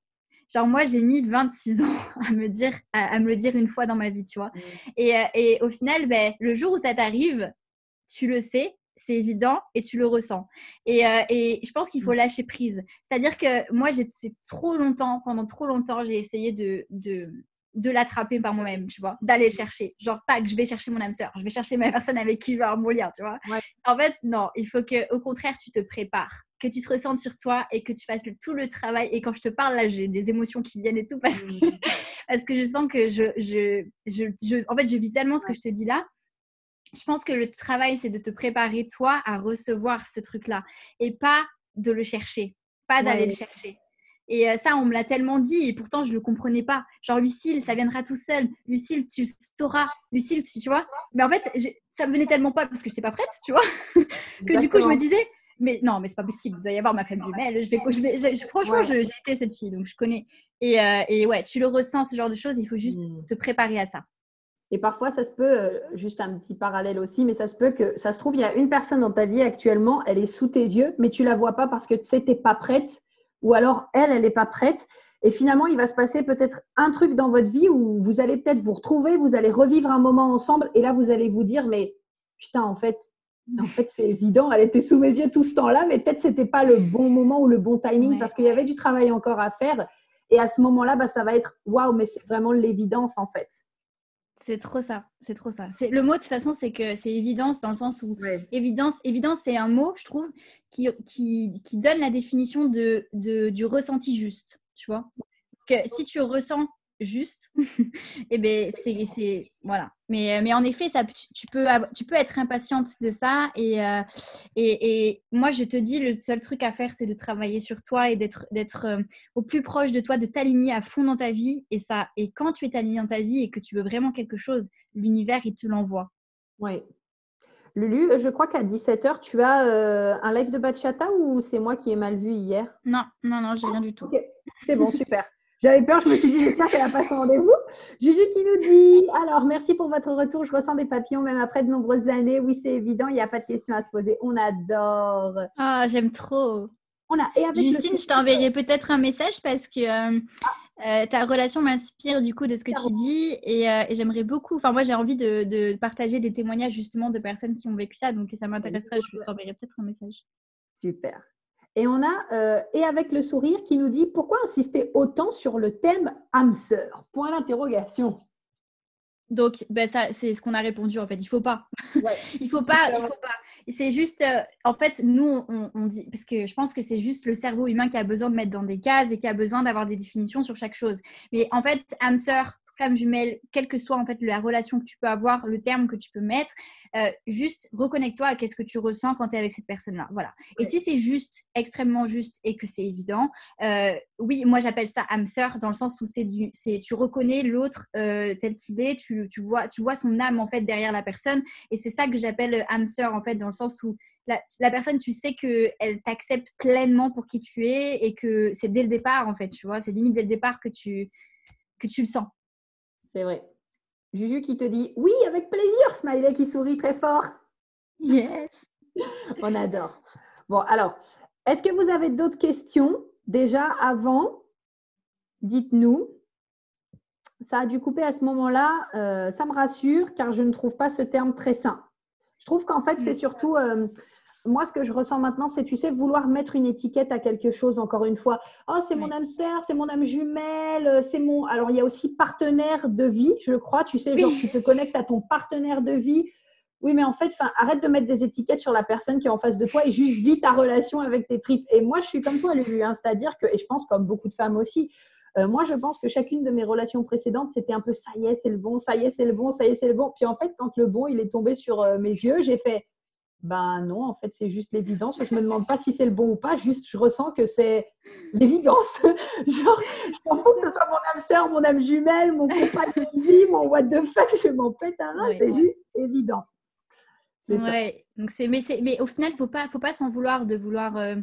genre moi j'ai mis 26 ans [laughs] à me, dire, à, à me le dire une fois dans ma vie, tu vois. Mm. Et, euh, et au final, ben, le jour où ça t'arrive, tu le sais, c'est évident et tu le ressens. Et, euh, et je pense qu'il faut lâcher prise. C'est-à-dire que moi, j'ai c'est trop longtemps, pendant trop longtemps, j'ai essayé de, de, de l'attraper par moi-même, tu vois, d'aller le chercher. Genre, pas que je vais chercher mon âme sœur, je vais chercher ma personne avec qui je vais avoir mon lien, tu vois. Ouais. En fait, non, il faut que, au contraire, tu te prépares, que tu te ressentes sur toi et que tu fasses le- tout le travail. Et quand je te parle, là, j'ai des émotions qui viennent et tout parce que, [laughs] parce que je sens que je, je, je, je- en fait, je vis tellement ce que je te dis là. Je pense que le travail, c'est de te préparer, toi, à recevoir ce truc-là et pas de le chercher, pas d'aller Ouais. le chercher. Et euh, ça, on me l'a tellement dit et pourtant, je ne le comprenais pas. Genre, Lucille, ça viendra tout seul. Lucille, tu sauras. Lucille, tu, tu vois. Mais en fait, ça me venait tellement pas parce que je n'étais pas prête, tu vois, [laughs] que du coup, je me disais, mais non, mais c'est pas possible. Il doit y avoir ma femme jumelle. Je vais, je vais, je- je- franchement, Ouais. j'ai été cette fille, donc je connais. Et, euh, et ouais, tu le ressens, ce genre de choses. Il faut juste Mm. te préparer à ça. Et parfois, ça se peut, euh, juste un petit parallèle aussi, mais ça se peut que, ça se trouve, il y a une personne dans ta vie actuellement, elle est sous tes yeux, mais tu la vois pas parce que tu sais, t'es pas prête, ou alors elle, elle n'est pas prête. Et finalement, il va se passer peut-être un truc dans votre vie où vous allez peut-être vous retrouver, vous allez revivre un moment ensemble, et là, vous allez vous dire, mais putain, en fait, en fait, c'est évident, elle était sous mes yeux tout ce temps-là, mais peut-être c'était pas le bon moment ou le bon timing Ouais. parce qu'il y avait du travail encore à faire. Et à ce moment-là, bah, ça va être waouh, mais c'est vraiment l'évidence en fait. C'est trop ça, c'est trop ça. C'est le mot de toute façon, c'est que c'est évidence dans le sens où Ouais. évidence, évidence, c'est un mot, je trouve, qui, qui, qui donne la définition de, de- du ressenti juste, tu vois. Que si tu ressens juste, [laughs] et ben c'est c'est- voilà. Mais euh, mais en effet, ça tu, peux tu peux être impatiente de ça et, euh, et et moi je te dis le seul truc à faire c'est de travailler sur toi et d'être d'être euh, au plus proche de toi, de t'aligner à fond dans ta vie et ça et quand tu es aligné dans ta vie et que tu veux vraiment quelque chose, l'univers il te l'envoie. Oui. Lulu, je crois qu'à 17h, tu as euh, un live de bachata ou c'est moi qui ai mal vu hier? Non, non, non, j'ai rien du tout. C'est bon, super. [laughs] J'avais peur, je me suis dit, j'espère qu'elle a pas son rendez-vous. Juju qui nous dit Alors, merci pour votre retour. Je ressens des papillons même après de nombreuses années. Oui, c'est évident, il n'y a pas de questions à se poser. On adore. Ah, j'aime trop. On a, et avec le Justine, je t'enverrai peut-être un message parce que euh, euh, ta relation m'inspire du coup de ce que tu dis et, euh, et j'aimerais beaucoup. Enfin, moi, j'ai envie de, de partager des témoignages justement de personnes qui ont vécu ça, donc ça m'intéresserait. Je t'enverrai peut-être un message. Super. Et on a, euh, et avec le sourire, qui nous dit Pourquoi insister autant sur le thème âme sœur Point d'interrogation. Donc, ben, ça, c'est ce qu'on a répondu en fait. Il faut pas. [laughs] il faut pas. il faut pas. C'est juste, euh, en fait, nous, on, on, dit, parce que je pense que c'est juste le cerveau humain qui a besoin de mettre dans des cases et qui a besoin d'avoir des définitions sur chaque chose. Mais en fait, âme sœur, flamme jumelle, quelle que soit en fait la relation que tu peux avoir, le terme que tu peux mettre, euh, juste reconnecte-toi à qu'est-ce que tu ressens quand tu es avec cette personne-là. Voilà. Et si c'est juste, extrêmement juste et que c'est évident, euh, oui, moi j'appelle ça âme sœur dans le sens où c'est du, c'est tu reconnais l'autre euh, tel qu'il est, tu, tu, vois, tu vois son âme en fait derrière la personne, et c'est ça que j'appelle âme sœur en fait dans le sens où la, la, personne, tu sais qu'elle t'accepte pleinement pour qui tu es et que c'est dès le départ, en fait, tu vois, c'est limite dès le départ que tu, que tu le sens. C'est vrai. Juju qui te dit oui, avec plaisir, Smiley qui sourit très fort. [laughs] Yes. On adore. Bon, alors, est-ce que vous avez d'autres questions déjà avant? Dites-nous. Ça a dû couper à ce moment-là. Euh, ça me rassure car je ne trouve pas ce terme très sain. Je trouve qu'en fait, c'est surtout euh, moi, ce que je ressens maintenant, c'est, tu sais, vouloir mettre une étiquette à quelque chose, encore une fois. Oh, c'est mon âme sœur, c'est mon âme jumelle, euh, c'est mon. Alors, il y a aussi partenaire de vie, je crois. Tu sais, genre, tu te connectes à ton partenaire de vie. Oui, mais en fait, arrête de mettre des étiquettes sur la personne qui est en face de toi et juste vis ta relation avec tes tripes. Et moi, je suis comme toi, Lulu, hein, c'est-à-dire que, et je pense comme beaucoup de femmes aussi, euh, moi, je pense que chacune de mes relations précédentes, c'était un peu ça y est, c'est le bon, ça y est, c'est le bon, ça y est, c'est le bon. Puis en fait, quand le bon, il est tombé sur euh, mes yeux, j'ai fait ben non, en fait, c'est juste l'évidence. Je me demande pas si c'est le bon ou pas, juste je ressens que c'est l'évidence. [laughs] Genre, je m'en fous que ce soit mon âme sœur, mon âme jumelle, mon compagnon de vie, mon what the fuck, je m'en pète un c'est juste évident. Ouais, donc c'est mais, mais au final, faut pas faut pas s'en vouloir de vouloir euh,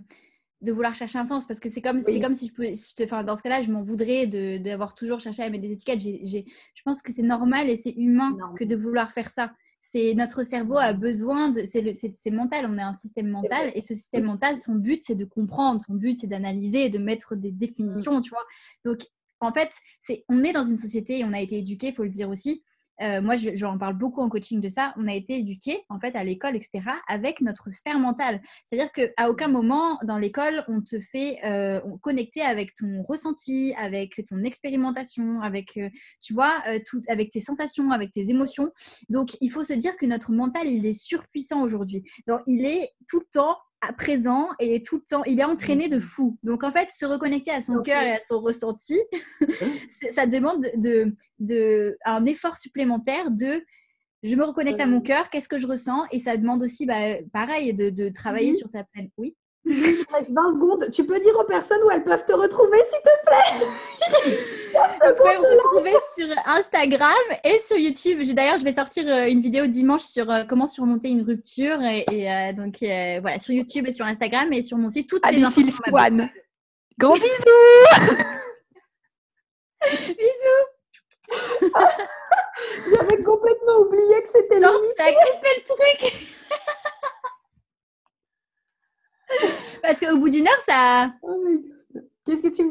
de vouloir chercher un sens parce que c'est comme c'est comme si je pouvais te, enfin, dans ce cas-là, je m'en voudrais d'avoir toujours cherché à mettre des étiquettes. je pense que c'est normal et c'est humain que de vouloir faire ça c'est notre cerveau a besoin de c'est mental on est un système mental et ce système mental son but c'est de comprendre son but c'est d'analyser et de mettre des définitions tu vois. Donc en fait c'est on est dans une société et on a été éduqué faut le dire aussi euh, moi, j'en parle beaucoup en coaching de ça. On a été éduqués, en fait, à l'école, etc., avec notre sphère mentale. C'est-à-dire qu'à aucun moment dans l'école, on te fait euh, connecter avec ton ressenti, avec ton expérimentation, avec, euh, tu vois, tout, avec tes sensations, avec tes émotions. Donc, il faut se dire que notre mental, il est surpuissant aujourd'hui. Donc, il est tout le temps à présent et tout le temps, il est entraîné de fou. Donc en fait, se reconnecter à son cœur et à son ressenti, [laughs] ça demande de, de, un effort supplémentaire de je me reconnecte à mon cœur, qu'est-ce que je ressens? Et ça demande aussi, bah, pareil, de, de travailler sur ta pleine. Oui? 20 secondes. Tu peux dire aux personnes où elles peuvent te retrouver, s'il te plaît? [laughs] Vous pouvez me retrouver sur Instagram et sur YouTube. D'ailleurs, je vais sortir euh, une vidéo dimanche sur euh, comment surmonter une rupture. Et, euh, donc, voilà, sur YouTube et sur Instagram et sur mon site, toutes les informations. Swan. Gros bisous [laughs] Bisous [laughs] J'avais complètement oublié que c'était Genre, tu t'as coupé le truc Parce qu'au bout d'une heure, ça. Oh Qu'est-ce que tu